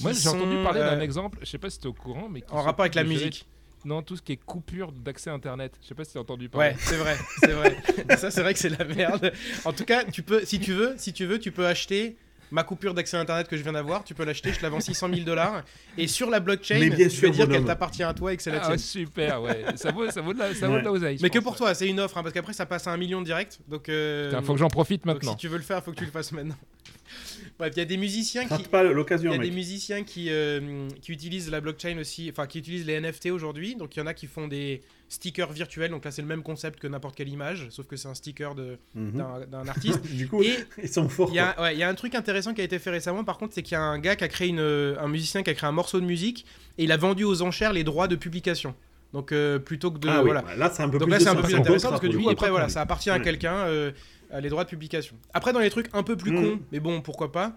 Moi j'ai entendu parler d'un euh, exemple, je sais pas si tu es au courant, mais en rapport avec la musique. Non, tout ce qui est coupure d'accès internet. Je sais pas si tu as entendu parler. Ouais, c'est vrai, c'est vrai. ça c'est vrai que c'est la merde. En tout cas, tu peux, si tu veux, si tu veux, tu peux acheter ma coupure d'accès Internet que je viens d'avoir, tu peux l'acheter, je la vends 600 000 dollars. Et sur la blockchain, tu peux dire qu'elle t'appartient à toi et que c'est la ah, tienne. super, ouais. Ça vaut, ça vaut de la, ça vaut de la oseille. Mais que pour toi, c'est une offre, hein, parce qu'après ça passe à un million direct. Donc, euh... faut que j'en profite maintenant. si tu veux le faire, faut que tu le fasses maintenant. Bref, il y a des musiciens qui. pas l'occasion. Il y a des musiciens qui, euh, qui utilisent la blockchain aussi, enfin qui utilisent les NFT aujourd'hui. Donc il y en a qui font des stickers virtuels. Donc là, c'est le même concept que n'importe quelle image, sauf que c'est un sticker mhm. d'un artiste. du coup, ils sont forts. Il y, a, y, a un truc intéressant qui a été fait récemment, par contre, c'est qu'il y a un gars qui a créé une, un musicien qui a créé un morceau de musique et il a vendu aux enchères les droits de publication. Donc euh, plutôt que de ah voilà. Bah là c'est un peu Donc plus, là, c'est un peu plus intéressant parce que coup après voilà, ça appartient à quelqu'un euh, les droits de publication. Après dans les trucs un peu plus mm. cons, mais bon pourquoi pas.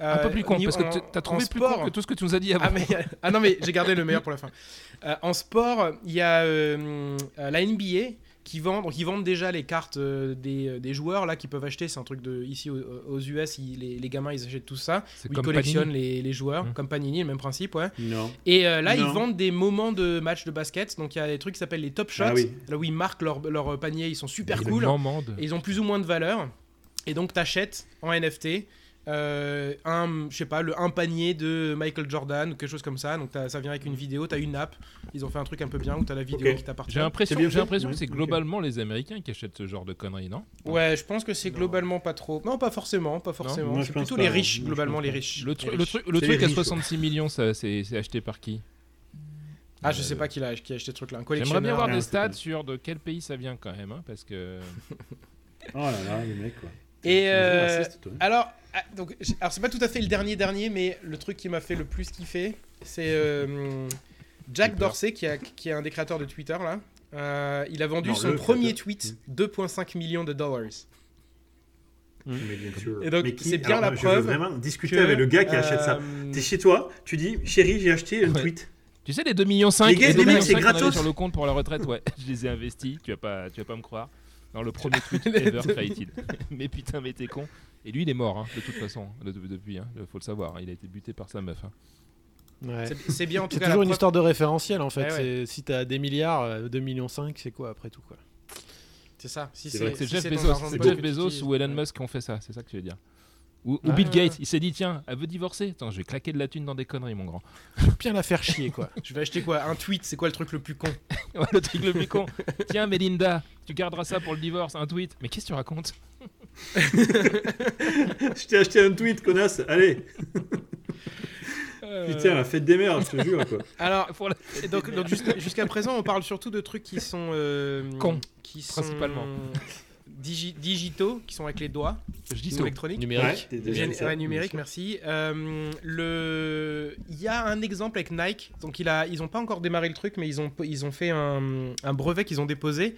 Un peu plus con, parce que tu as trouvé plus con que tout ce que tu nous as dit avant. Ah, mais, ah non, mais j'ai gardé le meilleur pour la fin. en sport, il y a la NBA qui vendent, donc ils vendent déjà les cartes euh, des, euh, des, joueurs là qui peuvent acheter. C'est un truc de ici aux, US, les, les, gamins ils achètent tout ça. Ils collectionnent les, les, joueurs, mmh. comme Panini, le même principe, ouais. Non. Et euh, là, ils vendent des moments de match de basket. Donc il y a des trucs qui s'appellent les top shots, ah là où ils marquent leur, leur panier. Ils sont super cool. Et ils ont plus ou moins de valeur. Et donc tu achètes en NFT. Euh, un, je sais pas, le un panier de Michael Jordan ou quelque chose comme ça. Donc ça vient avec une vidéo, tu as une app. Ils ont fait un truc un peu bien où tu as la vidéo qui t'appartient. J'ai l'impression, j'ai l'impression que c'est globalement les Américains qui achètent ce genre de conneries, non? Ouais, je pense que c'est globalement pas trop. Non, pas forcément, pas forcément. C'est plutôt les riches, globalement les riches. Le, truc, à 66 millions, ça, c'est, acheté par qui? Ah, je sais pas qui a, qui a acheté ce truc-là. J'aimerais bien avoir des stats sur de quel pays ça vient quand même, hein, parce que. oh là là, les mecs quoi. Et euh, alors, ah, donc, alors c'est pas tout à fait le dernier dernier, mais le truc qui m'a fait le plus kiffer, c'est euh, Jack Dorsey, qui, a, qui est un des créateurs de Twitter là. Euh, il a vendu son premier tweet 2,5 millions de dollars. Mais bien sûr. Et donc, c'est bien la preuve. Je veux vraiment discuter avec le gars qui achète ça. Euh, T'es chez toi, tu dis, chérie, j'ai acheté un tweet. Tu sais, les 2,5 millions, les, gars, les, mecs, c'est gratos. sur le compte pour la retraite, ouais, je les ai investis, tu vas pas, tu vas pas me croire. Dans le premier tweet ever created. mais putain, mais t'es con. Et lui, il est mort, hein, de toute façon, depuis. Il hein, faut le savoir. Hein, il a été buté par sa meuf. C'est bien en tout cas. toujours une histoire de référentiel en fait. Si t'as des milliards, 2 euh, millions 5, c'est quoi après tout quoi? C'est ça. Si c'est Jeff, Bezos, ou Elon Musk qui ont fait ça, c'est ça que tu veux dire. Ou, Bill Gates, il s'est dit tiens, elle veut divorcer. Attends, je vais claquer de la thune dans des conneries, mon grand. Je vais bien la faire chier, quoi. je vais acheter quoi? Un tweet, c'est quoi le truc le plus con? Le truc le plus con. Tiens, Melinda, tu garderas ça pour le divorce, un tweet. Mais qu'est-ce que tu racontes? Je t'ai acheté un tweet, connasse. Allez. Euh... Putain, la fête des mères, je te jure. Quoi. Alors, donc, donc jusqu'à présent, on parle surtout de trucs qui sont. Euh, Cons. Qui sont principalement. digitaux, qui sont avec les doigts. Je dis électroniques. Numérique. Ouais, numérique, merci. Euh, le... Il y a un exemple avec Nike. Donc, il a... ils n'ont pas encore démarré le truc, mais ils ont, ils ont fait un, un brevet qu'ils ont déposé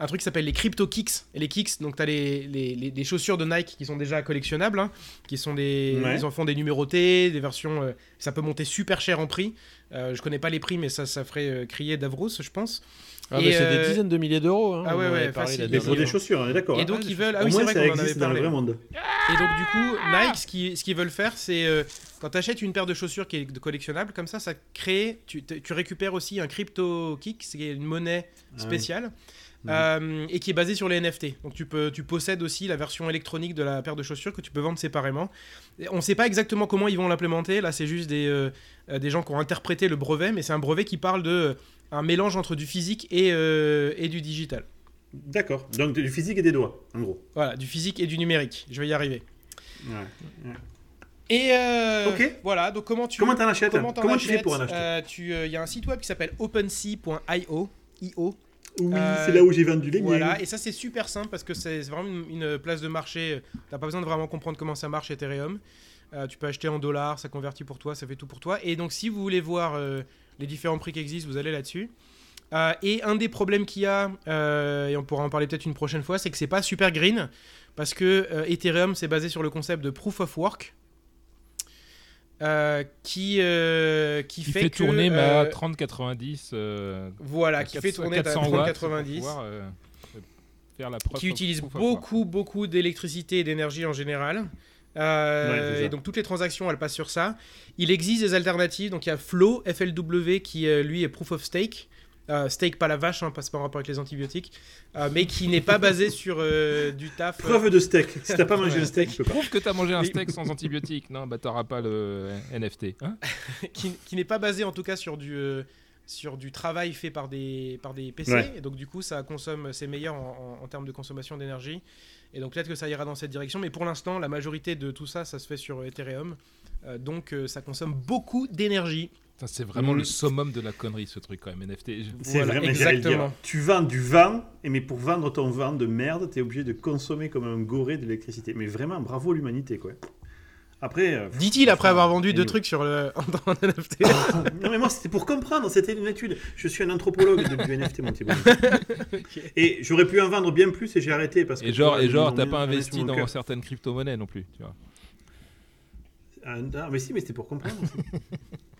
un truc qui s'appelle les crypto kicks. Et les kicks, donc tu as les, les, chaussures de Nike qui sont déjà collectionnables, hein, qui sont des. Ils en font des numérotés, des versions. Euh, ça peut monter super cher en prix. Euh, je connais pas les prix, mais ça, ça ferait euh, crier Davros, je pense. Ah, c'est des euh, dizaines de milliers d'euros. Hein, ah ouais, ouais, facile. Mais pour des chaussures, on est d'accord. Et donc, ils veulent. Ah oui, c'est vrai qu'on en avait parlé. Dans le monde. Et donc, du coup, Nike, ce qu'ils ce veulent faire, c'est quand tu achètes une paire de chaussures qui est collectionnable, comme ça, ça crée. Tu, tu récupères aussi un crypto kick, c'est une monnaie ah spéciale. Euh, et qui est basé sur les NFT. Donc tu, peux, tu possèdes aussi la version électronique de la paire de chaussures que tu peux vendre séparément. on ne sait pas exactement comment ils vont l'implémenter. Là, c'est juste des, euh, euh, des gens qui ont interprété le brevet, mais c'est un brevet qui parle de un mélange entre du physique et, et du digital. D'accord. Donc du physique et des doigts, en gros. Voilà, du physique et du numérique. Je vais y arriver. Ouais. Et voilà, donc comment tu comment en achètes? Comment, tu fais pour en acheter? Il y a un site web qui s'appelle OpenSea.io, IO, oui, euh, c'est là où j'ai vendu les Voilà, et ça c'est super simple parce que c'est vraiment une, place de marché. T'as pas besoin de vraiment comprendre comment ça marche Ethereum. Euh, tu peux acheter en dollars, ça convertit pour toi, ça fait tout pour toi. Et donc si vous voulez voir euh, les différents prix qui existent, vous allez là-dessus. et un des problèmes qu'il y a, et on pourra en parler peut-être une prochaine fois, c'est que c'est pas super green parce que Ethereum c'est basé sur le concept de proof of work. Euh, qui, euh, qui, fait, fait tourner ma 3090 euh, voilà qui fait tourner ta 3090 qui utilise beaucoup beaucoup d'électricité et d'énergie en général. Et donc toutes les transactions elles passent sur ça. Il existe des alternatives. Donc il y a Flow FLW qui lui est proof of stake euh, steak pas la vache, hein, pas en rapport avec les antibiotiques, euh, mais qui n'est pas basé sur euh, du taf. Preuve de steak. Si t'as pas mangé le steak, je Prouve que t'as mangé un steak sans antibiotiques. Non, bah t'auras pas le NFT. Hein qui, n'est pas basé en tout cas sur du sur du travail fait par des, par des PC. Et donc, du coup, ça consomme, c'est meilleur en, en, termes de consommation d'énergie. Et donc, peut-être que ça ira dans cette direction. Mais pour l'instant, la majorité de tout ça, ça se fait sur Ethereum. donc, ça consomme beaucoup d'énergie. C'est vraiment le mm. summum de la connerie, ce truc, quand même, NFT. C'est vraiment exactement. tu vends du vent, et mais pour vendre ton vent de merde, tu es obligé de consommer comme un goré de l'électricité. Mais vraiment, bravo l'humanité, quoi. Après. Euh, Dit-il après avoir vendu deux trucs sur le en NFT. non mais moi c'était pour comprendre, c'était une étude. Je suis un anthropologue de, du NFT mon Thibault. Et j'aurais pu en vendre bien plus et j'ai arrêté parce que. Et genre, et genre, t'as pas investi dans certaines crypto-monnaies non plus, tu vois. Ah, mais si, mais c'était pour comprendre.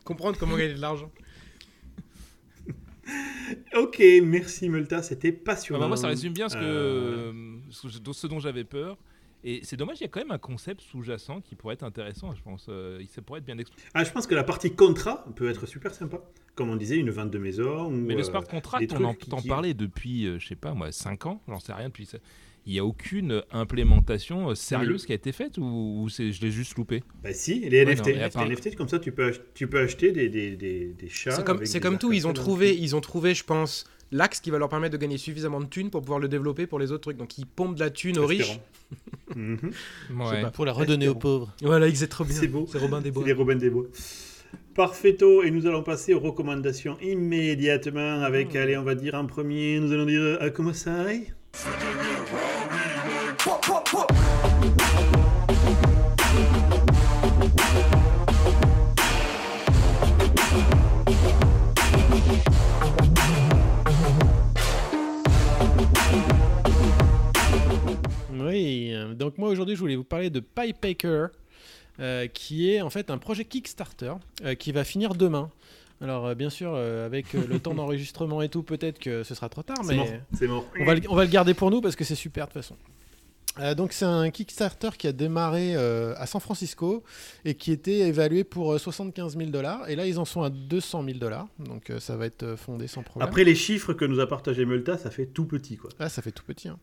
Comprendre comment gagner de l'argent. ok, merci Multa, c'était passionnant. Ah bah moi, ça résume bien ce, que, euh. ce dont j'avais peur. Et c'est dommage, il y a quand même un concept sous-jacent qui pourrait être intéressant, je pense. Euh, ça pourrait être bien expliqué. Ah, je pense que la partie contrat peut être super sympa. Comme on disait, une vente de maison. Mais le smart contract, on entend parler depuis, je sais pas moi, 5 ans, j'en sais rien depuis ça il n'y a aucune implémentation euh, sérieuse qui a été faite ou, c'est, je l'ai juste loupé? Bah si, les NFT. les NFT, comme ça, tu peux, tu peux acheter des, des, des, chats. C'est comme, c'est comme tout, ils ont, trouvé, ils ont trouvé, je pense, l'axe qui va leur permettre de gagner suffisamment de thunes pour pouvoir le développer pour les autres trucs. Donc ils pompent de la thune aux riches. Mhm. Pour la redonner aux pauvres. Voilà, ils trop bien. C'est beau. C'est Robin des Bois. C'est les Robin des Bois. Parfaito, et nous allons passer aux recommandations immédiatement avec, mmh. allez, on va dire en premier, nous allons dire à comment ça aille? Oui, donc moi aujourd'hui je voulais vous parler de PyPaker, euh, qui est en fait un projet Kickstarter euh, qui va finir demain. Alors, euh, bien sûr, euh, avec euh, le temps d'enregistrement et tout, peut-être que ce sera trop tard, mais c'est mort. On, va, on va le garder pour nous parce que c'est super de toute façon. Euh, donc c'est un Kickstarter qui a démarré euh, à San Francisco et qui était évalué pour 75 euh, 000 dollars. Et là, ils en sont à 200 000 dollars. Donc ça va être fondé sans problème. Après les chiffres que nous a partagé Multa, ça fait tout petit. Quoi. Ah, ça fait tout petit. Hein.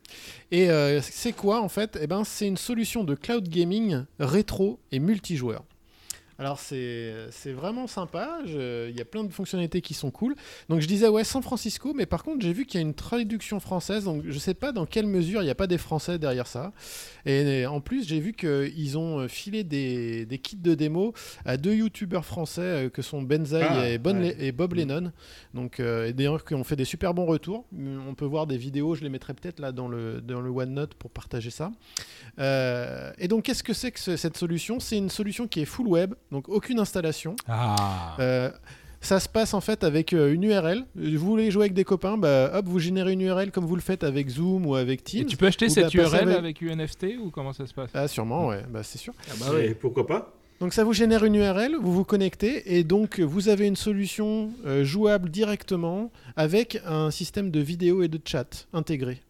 Et c'est quoi en fait? Eh ben, C'est une solution de cloud gaming rétro et multijoueur. Alors c'est vraiment sympa, il y a plein de fonctionnalités qui sont cool. Donc je disais ouais San Francisco, mais par contre j'ai vu qu'il y a une traduction française, donc je sais pas dans quelle mesure il n'y a pas des Français derrière ça. Et en plus j'ai vu qu'ils ont euh, filé des, des, kits de démo à deux youtubeurs français euh, que sont Benzaï ah, et, et, Bob mm. Lennon. Donc euh, d'ailleurs qui ont fait des super bons retours. On peut voir des vidéos, je les mettrai peut-être là dans le, dans le OneNote pour partager ça. et donc qu'est-ce que c'est que cette solution? C'est une solution qui est full web donc aucune installation. Ah. Euh, ça se passe en fait avec euh, une URL. Vous voulez jouer avec des copains, bah, hop, vous générez une URL comme vous le faites avec Zoom ou avec Teams. Et tu peux acheter cette URL avec... UNFT ou comment ça se passe? Ah, sûrement, ouais, bah, c'est sûr. Ah bah pourquoi pas? Donc ça vous génère une URL, vous vous connectez et donc vous avez une solution euh, jouable directement avec un système de vidéo et de chat intégré.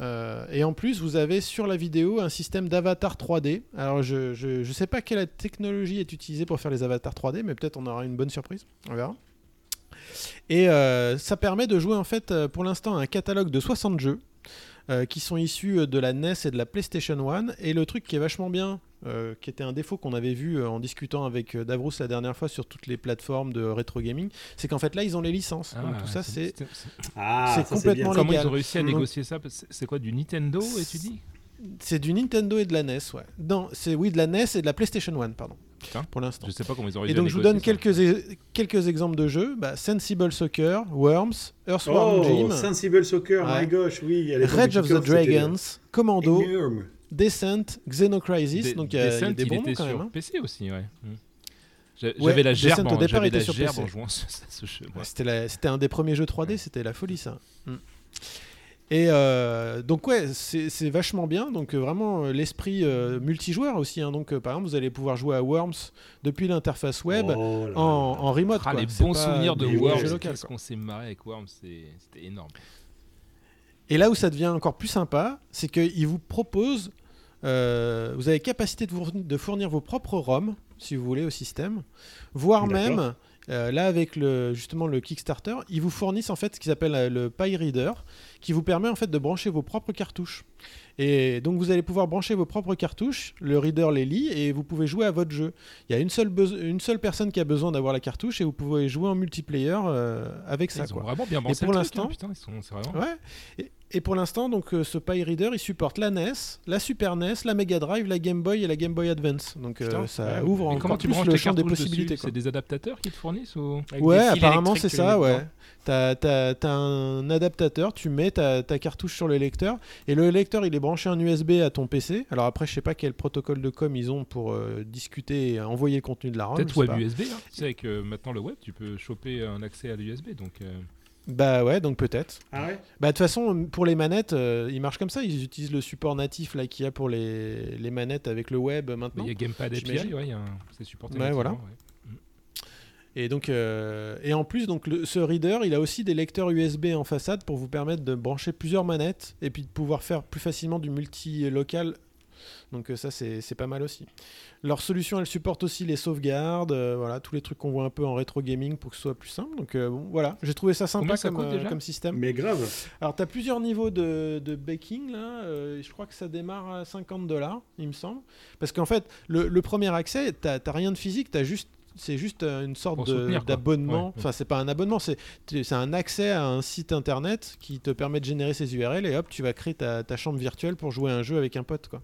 Euh, et en plus, vous avez sur la vidéo un système d'avatar 3D. Alors, je ne sais pas quelle technologie est utilisée pour faire les avatars 3D, mais peut-être on aura une bonne surprise. On verra. Et euh, ça permet de jouer en fait euh, pour l'instant un catalogue de 60 jeux qui sont issus de la NES et de la PlayStation 1. Et le truc qui est vachement bien, euh, qui était un défaut qu'on avait vu euh, en discutant avec euh, Davrous la dernière fois sur toutes les plateformes de rétro gaming, c'est qu'en fait là ils ont les licences. donc ah, tout ça c'est ah, complètement légal. Comment ils ont réussi à négocier ça? C'est quoi du Nintendo et tu dis? C'est du Nintendo et de la NES, ouais. c'est oui de la NES et de la PlayStation 1, pardon. Pour l'instant. Je sais pas comment ils ont réussi Et donc je vous donne quelques, quelques exemples de jeux. Bah, Sensible Soccer, Worms, Earthworm oh, Sensible Soccer, my gosh, oui. Rage of the Dragons, Commando. Descent, Xenocrisis, donc il y a, des bons quand même. Hein. PC aussi, ouais. Hmm. J'avais la gerbe, en, départ était sur PC. en jouant ce, jeu. C'était un des premiers jeux 3D, c'était la folie ça. Hmm. Et euh, donc ouais, c'est vachement bien. Donc euh, vraiment euh, l'esprit multijoueur aussi. Hein. Donc par exemple, vous allez pouvoir jouer à Worms depuis l'interface web oh en, en, remote. Ah, les bons souvenirs de Worms. Qu'est-ce qu'on s'est marré avec Worms, c'était énorme. Et là où ça devient encore plus sympa, c'est qu'il vous propose euh, vous avez capacité de, fournir vos propres ROM, si vous voulez, au système, voire même, euh, là avec le, justement le Kickstarter, ils vous fournissent en fait ce qu'ils appellent euh, le PyReader, qui vous permet en fait de brancher vos propres cartouches. Et donc vous allez pouvoir brancher vos propres cartouches, le reader les lit et vous pouvez jouer à votre jeu. Il y a une seule, une seule personne qui a besoin d'avoir la cartouche et vous pouvez jouer en multiplayer avec ça. Ils ont vraiment bien pensé pour hein, l'instant, ouais. Et pour l'instant, donc euh, ce Pi Reader, il supporte la NES, la Super NES, la Mega Drive, la Game Boy et la Game Boy Advance. Donc euh, ça ouvre encore plus le champ des possibilités. C'est des adaptateurs qui te fournissent ou Ouais, apparemment c'est ça, ouais. T'as as, un adaptateur, tu mets ta, ta, cartouche sur le lecteur et le lecteur il est branché en USB à ton PC. Alors après, je sais pas quel protocole de com ils ont pour euh, discuter et envoyer le contenu de la ROM. Peut-être web USB. Hein. Tu sais que maintenant le web, tu peux choper un accès à l'USB donc. Bah ouais, donc peut-être. Ah ouais? Bah de toute façon, pour les manettes, euh, ils marchent comme ça. Ils utilisent le support natif là qu'il y a pour les, les manettes avec le web maintenant. Il y a Gamepad API, ouais, c'est supporté. Ouais, voilà. Et donc, euh, et en plus, donc ce reader, il a aussi des lecteurs USB en façade pour vous permettre de brancher plusieurs manettes et puis de pouvoir faire plus facilement du multi-local. Donc euh, ça, c'est pas mal aussi. Leur solution, elle supporte aussi les sauvegardes, euh, voilà, tous les trucs qu'on voit un peu en rétro gaming pour que ce soit plus simple. Donc bon, voilà, j'ai trouvé ça sympa comme, comme, système. Mais grave. Alors, tu as plusieurs niveaux de, de baking là. je crois que ça démarre à 50 dollars, il me semble. Parce qu'en fait, le, le, premier accès, tu rien de physique, tu as juste c'est juste euh, une sorte d'abonnement. enfin, c'est pas un abonnement, c'est un accès à un site internet qui te permet de générer ces URL et hop, tu vas créer ta, ta chambre virtuelle pour jouer à un jeu avec un pote. Quoi.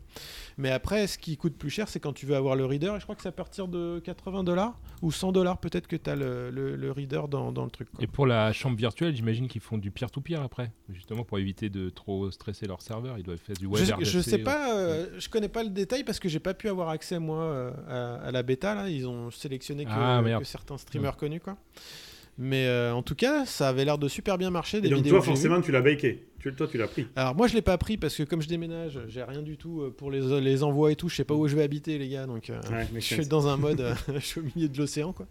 Mais après, ce qui coûte plus cher, c'est quand tu veux avoir le reader. Et je crois que c'est à partir de 80 dollars ou 100 dollars peut-être que tu as le, le, reader dans, dans, le truc. Et pour la chambre virtuelle, j'imagine qu'ils font du peer-to-peer après, justement pour éviter de trop stresser leur serveur. Ils doivent faire du web. Je, je sais pas, euh, je connais pas le détail parce que j'ai pas pu avoir accès moi euh, à, la bêta. Là. Ils ont sélectionné que, ah, que certains streamers connus. quoi. Mais euh, en tout cas, ça avait l'air de super bien marcher. Des donc toi, forcément, tu l'as baké. Tu, toi, tu l'as pris. Alors moi, je l'ai pas pris parce que comme je déménage, j'ai rien du tout euh, pour les, les envois et tout. Je sais pas où je vais habiter, les gars. Donc euh, je suis dans un mode, je suis au milieu de l'océan, quoi.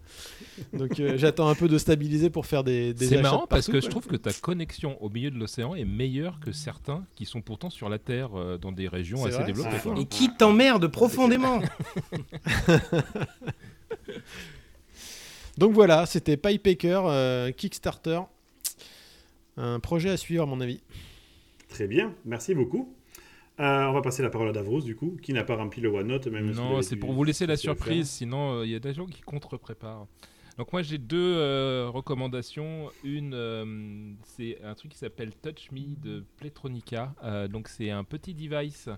Donc j'attends un peu de stabiliser pour faire des. des C'est marrant parce que je trouve que ta connexion au milieu de l'océan est meilleure que certains qui sont pourtant sur la Terre dans des régions assez développées. Et qui t'emmerde profondément Donc voilà, c'était Pipeaker, euh, Kickstarter. Un projet à suivre, à mon avis. Très bien, merci beaucoup. Euh, on va passer la parole à Davros, du coup, qui n'a pas rempli le OneNote. Même non, c'est pour vous laisser la surprise, sinon euh, il y a des gens qui contre-préparent. Donc moi j'ai deux recommandations. Une, c'est un truc qui s'appelle Touch Me de Pletronica. donc c'est un petit device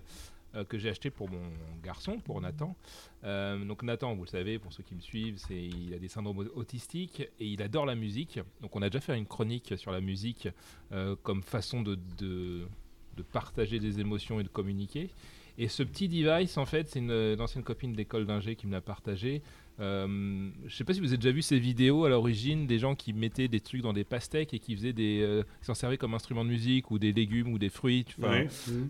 euh, que j'ai acheté pour mon garçon, pour Nathan. Euh, donc Nathan, vous le savez, pour ceux qui me suivent, c'est il a des syndromes autistiques et il adore la musique. Donc on a déjà fait une chronique sur la musique euh, comme façon de, de, de, partager des émotions et de communiquer. Et ce petit device, en fait, c'est une, une ancienne copine d'école d'ingé qui me l'a partagé. Euh, je sais pas si vous avez déjà vu ces vidéos à l'origine des gens qui mettaient des trucs dans des pastèques et qui faisaient des, euh, s'en servaient comme instrument de musique ou des légumes ou des fruits.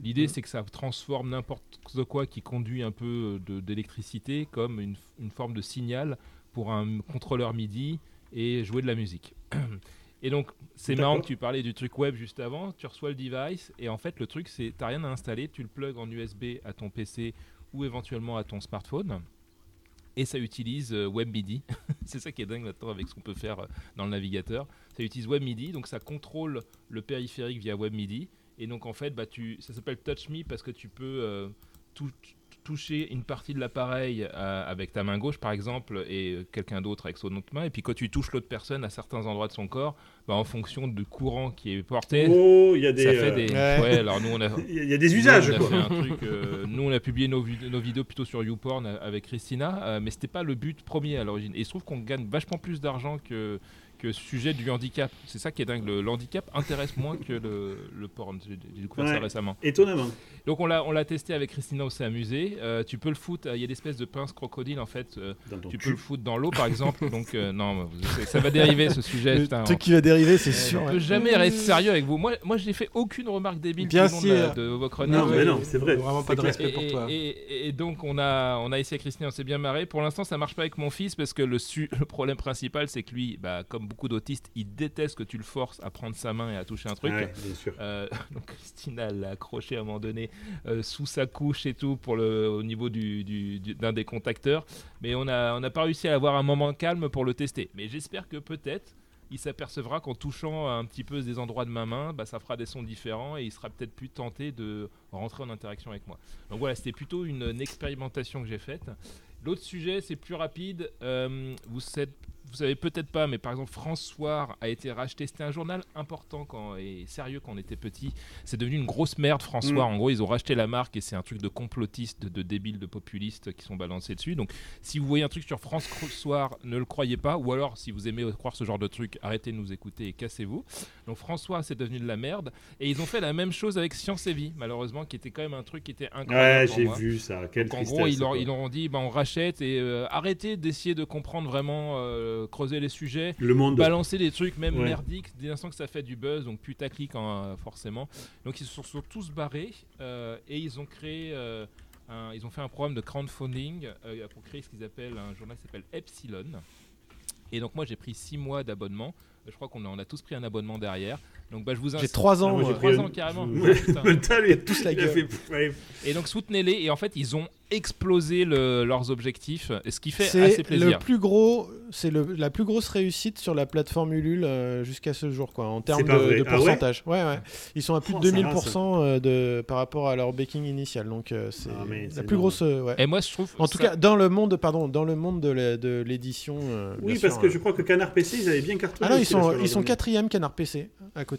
L'idée c'est que ça transforme n'importe quoi qui conduit un peu d'électricité comme une, une, forme de signal pour un contrôleur MIDI et jouer de la musique. Et donc, c'est marrant que tu parlais du truc web juste avant. Tu reçois le device et en fait, le truc, c'est t'as rien à installer. Tu le plugs en USB à ton PC ou éventuellement à ton smartphone et ça utilise euh, WebMIDI. c'est ça qui est dingue maintenant avec ce qu'on peut faire euh, dans le navigateur. Ça utilise WebMIDI, donc ça contrôle le périphérique via WebMIDI. Et donc en fait, bah, ça s'appelle Touch Me parce que tu peux euh, tout, toucher une partie de l'appareil euh, avec ta main gauche par exemple et quelqu'un d'autre avec son autre main. Et puis quand tu touches l'autre personne à certains endroits de son corps bah, en fonction du courant qui est porté oh il y a des, ça fait des... Euh, ouais. alors nous on a il y a des usages nous, on a Fait un truc, euh, nous on a publié nos, nos, vidéos plutôt sur YouPorn avec Christina mais c'était pas le but premier à l'origine. Et il se trouve qu'on gagne vachement plus d'argent que que sujet du handicap. C'est ça qui est dingue. Le, handicap intéresse moins que le, le porn. J'ai découvert ça récemment. Étonnamment. Donc on l'a, on l'a testé avec Christina, on s'est amusé. Euh, tu peux le foutre, il y a des espèces de pinces crocodile en fait. Euh, tu peux le foutre dans l'eau par exemple. Donc euh, non, ça va dériver ce sujet. Le truc qui va dériver, c'est sûr. Je peux jamais rester sérieux avec vous. Moi, moi j'ai fait aucune remarque débile Bien tout le long de, vos chroniques. Non, mais non, c'est vrai. Vraiment pas de respect pour toi. Et, donc on a, on a essayé avec Christina, on s'est bien marré. Pour l'instant, ça marche pas avec mon fils parce que le, le problème principal, c'est que lui, bah, comme beaucoup d'autistes, il déteste que tu le forces à prendre sa main et à toucher un truc. Euh, donc Christina l'a accroché à un moment donné euh, sous sa couche et tout pour le, au niveau du, d'un des contacteurs. Mais on n'a on a pas réussi à avoir un moment calme pour le tester. Mais j'espère que peut-être il s'apercevra qu'en touchant un petit peu des endroits de ma main, bah, ça fera des sons différents et il sera peut-être plus tenté de rentrer en interaction avec moi. Donc voilà, c'était plutôt une, expérimentation que j'ai faite. L'autre sujet, c'est plus rapide. Euh, vous êtes vous savez peut-être pas, mais par exemple, François a été racheté. C'était un journal important quand, et sérieux quand on était petit. C'est devenu une grosse merde, François. Mm. En gros, ils ont racheté la marque et c'est un truc de complotistes, de, débiles, de populistes qui sont balancés dessus. Donc, si vous voyez un truc sur François, ne le croyez pas. Ou alors, si vous aimez croire ce genre de truc, arrêtez de nous écouter et cassez-vous. Donc, François, c'est devenu de la merde. Et ils ont fait la même chose avec Science et Vie, malheureusement, qui était quand même un truc qui était incroyable. Ouais, j'ai vu ça. Quelle Donc, en gros, ils, leur, ils ont dit bah, on rachète et euh, arrêtez d'essayer de comprendre vraiment. Euh, creuser les sujets, le monde. balancer des trucs même merdiques dès l'instant que ça fait du buzz, donc putaclic en, forcément. Donc ils se sont, tous barrés et ils ont créé. ils ont fait un programme de crowdfunding pour créer ce qu'ils appellent un journal qui s'appelle Epsilon. Et donc moi j'ai pris 6 mois d'abonnement. Je crois qu'on a, on a tous pris un abonnement derrière. Donc bah, je vous J'ai 3 ans. Ah, j'ai 3 ans carrément. Tous la gueule. Et donc soutenez-les. Et en fait ils ont explosé le, leurs objectifs, ce qui fait assez plaisir. Le plus gros, c'est la plus grosse réussite sur la plateforme Ulule euh, jusqu'à ce jour, quoi, en termes de, ah pourcentage. ouais, ouais, Ils sont à plus de 2000% euh, de, par rapport à leur backing initial, donc euh, c'est ah, la plus grosse. Et moi, je trouve. En tout cas, dans le monde, pardon, dans le monde de l'édition. oui, parce que je crois que Canard PC, ils avaient bien cartonné. Ah non, ils sont, ils sont quatrième Canard PC à côté.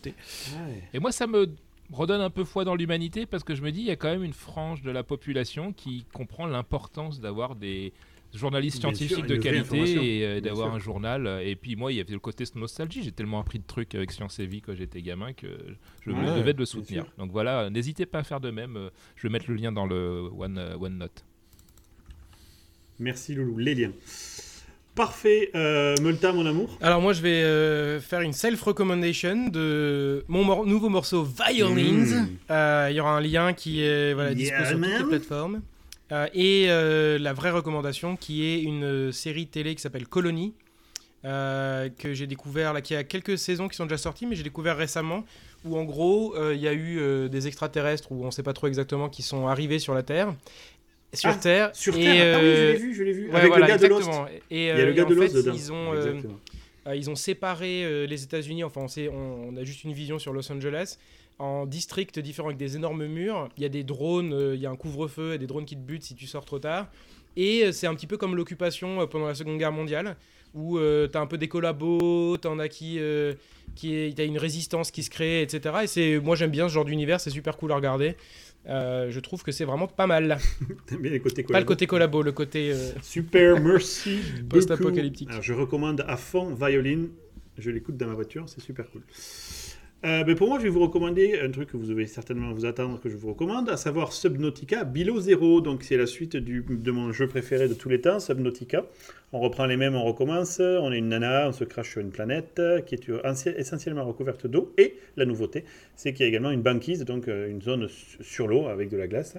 Et moi, ça me redonne un peu foi dans l'humanité parce que je me dis, il y a quand même une frange de la population qui comprend l'importance d'avoir des journalistes scientifiques de qualité et euh, d'avoir un journal. Et puis moi, il y avait le côté nostalgie. J'ai tellement appris de trucs avec Science et Vie quand j'étais gamin que je devais de le soutenir. Donc voilà, n'hésitez pas à faire de même. Je vais mettre le lien dans le One, euh, OneNote. Merci Loulou. Les liens. Parfait, euh, Multa, mon amour. Alors moi, je vais euh, faire une self-recommendation de mon nouveau morceau Violins. Hmm. Euh, il y aura un lien qui est voilà, disponible sur toutes les plateformes. et la vraie recommandation qui est une série télé qui s'appelle Colony. que j'ai découvert, là, qui a quelques saisons qui sont déjà sorties, mais j'ai découvert récemment, où en gros, il y a eu des extraterrestres, où on ne sait pas trop exactement, qui sont arrivés sur la Terre, sur ah, Terre. Sur Terre, ah oui, je l'ai vu, je l'ai vu. Avec le gars de Lost. Et, Il y a le gars de Lost dedans. Ils ont, euh, euh, ils ont séparé euh, les États-Unis, enfin, on, on, a juste une vision sur Los Angeles, en districts différents avec des énormes murs. Il y a des drones, il y a un couvre-feu et des drones qui te butent si tu sors trop tard. Et c'est un petit peu comme l'occupation pendant la Seconde Guerre mondiale, où tu as un peu des collabos, tu en as qui. qui est, as une résistance qui se crée, etc. Et c'est, moi j'aime bien ce genre d'univers, c'est super cool à regarder. Euh, je trouve que c'est vraiment pas mal. les côtés Pas le côté collabo, le côté. Euh, Super, merci. Post-apocalyptique. Je recommande à fond Violin. Je l'écoute dans ma voiture, c'est super cool. Euh, ben, pour moi, je vais vous recommander un truc que vous devez certainement vous attendre que je vous recommande, à savoir Subnautica Below Zero. Donc, c'est la suite de mon jeu préféré de tous les temps, Subnautica. On reprend les mêmes, on recommence. On est une nana, on se crache sur une planète qui est essentiellement recouverte d'eau. Et la nouveauté, c'est qu'il y a également une banquise, donc euh, une zone sur l'eau avec de la glace.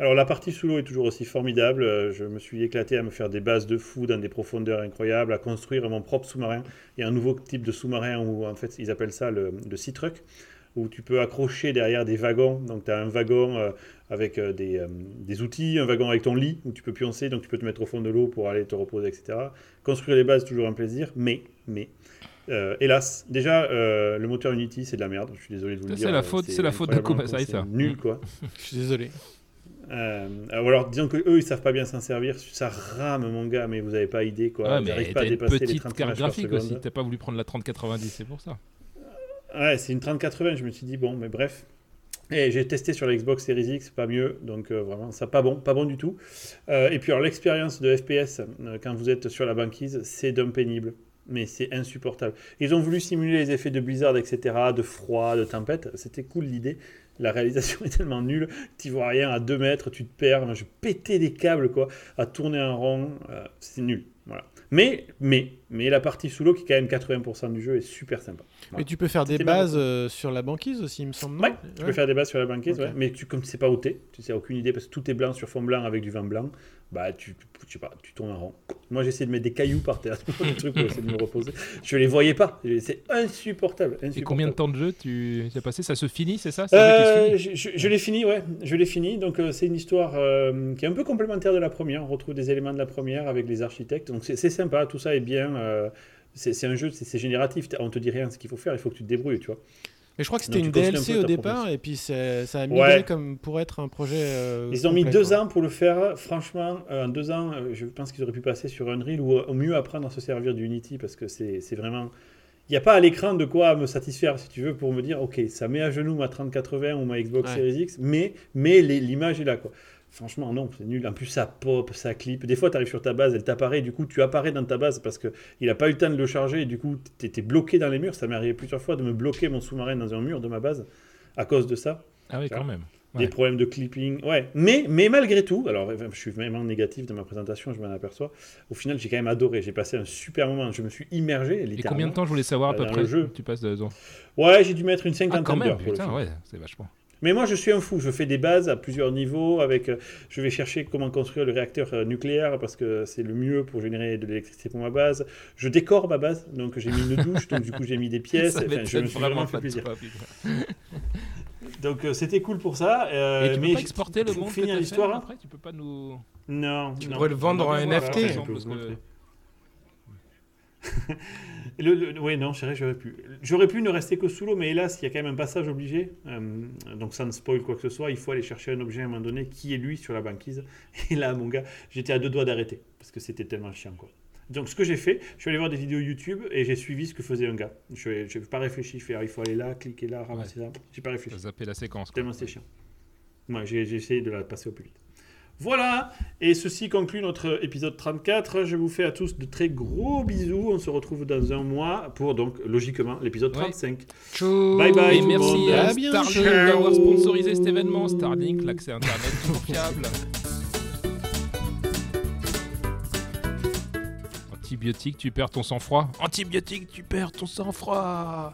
Alors la partie sous l'eau est toujours aussi formidable. Euh, je me suis éclaté à me faire des bases de fou dans des profondeurs incroyables, à construire mon propre sous-marin. Il y a un nouveau type de sous-marin où en fait ils appellent ça le, le sea truck, où tu peux accrocher derrière des wagons. Donc tu as un wagon euh, avec euh, des, des, outils, un wagon avec ton lit où tu peux pioncer, donc tu peux te mettre au fond de l'eau pour aller te reposer, etc. Construire les bases, toujours un plaisir, mais, mais hélas, déjà, le moteur Unity, c'est de la merde. Je suis désolé de vous le dire. C'est la faute, c'est la faute de ça. Nul, quoi. Je suis désolé. Euh, alors, disons que eux, ils savent pas bien s'en servir. Ça rame, mon gars, mais vous n'avez pas idée, quoi. Ouais, mais pas à les 30 carte graphique aussi. T'as pas voulu prendre la 3090, c'est pour ça. Ouais, c'est une 3080. Je me suis dit, bon, mais bref. Et j'ai testé sur la Xbox Series X, pas mieux, donc euh, vraiment, ça pas bon, pas bon du tout. Euh, et puis alors l'expérience de FPS quand vous êtes sur la banquise, c'est d'un pénible, mais c'est insupportable. Ils ont voulu simuler les effets de blizzard, etc., de froid, de tempête, c'était cool l'idée, la réalisation est tellement nulle, tu vois rien à 2 mètres, tu te perds. je pétais des câbles quoi, à tourner en rond, euh, c'est nul. Voilà. Mais, mais, mais la partie sous l'eau qui est quand même 80% du jeu est super sympa. Mais tu peux faire des bases euh, sur la banquise aussi, il me semble. Ouais, tu peux faire des bases sur la banquise, mais tu, comme tu sais pas où t'es, tu sais aucune idée parce que tout est blanc sur fond blanc avec du vin blanc, bah tu, tu, sais pas, tu tournes en rond. Moi j'essaie de mettre des cailloux par terre, des trucs pour essayer de me reposer. Je les voyais pas, c'est insupportable, insupportable, Et combien de temps de jeu tu as passé? Ça se finit, c'est ça? Euh, Je, je, l'ai fini, ouais, je l'ai fini. Donc euh, c'est une histoire euh, qui est un peu complémentaire de la première. On retrouve des éléments de la première avec les architectes, donc c'est sympa, tout ça est bien. C'est un jeu, c'est génératif, on te dit rien ce qu'il faut faire, il faut que tu te débrouilles, tu vois. Mais je crois que c'était une DLC au départ, et puis ça a migré comme pour être un projet. Euh, Ils ont mis deux ans pour le faire. Franchement, en deux ans, euh, je pense qu'ils auraient pu passer sur Unreal ou au mieux apprendre à se servir d'Unity parce que c'est vraiment. Il n'y a pas à l'écran de quoi me satisfaire, si tu veux, pour me dire, ok, ça met à genoux ma 3080 ou ma Xbox Series X, mais, mais l'image est là. Quoi. Franchement, non, c'est nul. En plus, ça pop, ça clip. Des fois, tu arrives sur ta base, elle t'apparaît, du coup, tu apparais dans ta base parce qu'il n'a pas eu le temps de le charger, et du coup, tu étais bloqué dans les murs. Ça m'est arrivé plusieurs fois de me bloquer mon sous-marin dans un mur de ma base à cause de ça. Ah oui, quand même. des problèmes de clipping. Ouais, mais, mais malgré tout, alors je suis vraiment négatif dans ma présentation, je m'en aperçois. Au final, j'ai quand même adoré. J'ai passé un super moment. Je me suis immergé. Et combien de temps, je voulais savoir à peu près, jeu. tu passes de Ouais, j'ai dû mettre une cinquantaine ah, d'heures. Putain, ouais, c'est vachement. Mais moi, je suis un fou. Je fais des bases à plusieurs niveaux. Avec, euh, je vais chercher comment construire le réacteur euh, nucléaire parce que c'est le mieux pour générer de l'électricité pour ma base. Je décore ma base. Donc, j'ai mis une douche. donc, du coup, j'ai mis des pièces. je me suis vraiment fait plaisir. donc, euh, c'était cool pour ça. Et tu mais peux pas exporter le monde finir l'histoire. Après, tu peux pas nous. Non. Tu pourrais le vendre en NFT. oui, non, j'aurais pu. J'aurais pu ne rester que sous l'eau, mais hélas, il y a quand même un passage obligé. Euh, donc, sans spoil quoi que ce soit, il faut aller chercher un objet à un moment donné qui est lui sur la banquise. Et là, mon gars, j'étais à deux doigts d'arrêter parce que c'était tellement chiant, quoi. Donc, ce que j'ai fait, je suis allé voir des vidéos YouTube et j'ai suivi ce que faisait un gars. Je n'ai pas réfléchi, je fais, il faut aller là, cliquer là, ramasser ouais. ça. J'ai pas réfléchi. zappé la séquence. Tellement c'était chiant. Moi, j'ai essayé de la passer au plus vite. Voilà, et ceci conclut notre épisode 34. Je vous fais à tous de très gros bisous. On se retrouve dans un mois pour donc logiquement l'épisode 35. Bye bye. Et merci à Starlink d'avoir sponsorisé cet événement. Starlink, l'accès internet fiable. Antibiotique, tu perds ton sang-froid. Antibiotique, tu perds ton sang-froid.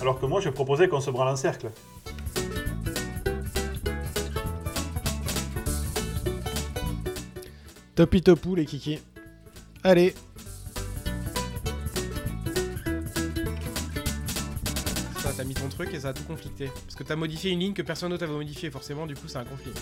Alors que moi, je proposais qu'on se branle en cercle. Topi topou, les kiki. Allez Ça, t'as mis ton truc et ça a tout conflicté. Parce que t'as modifié une ligne que personne d'autre avait modifié, forcément, du coup, c'est un conflit.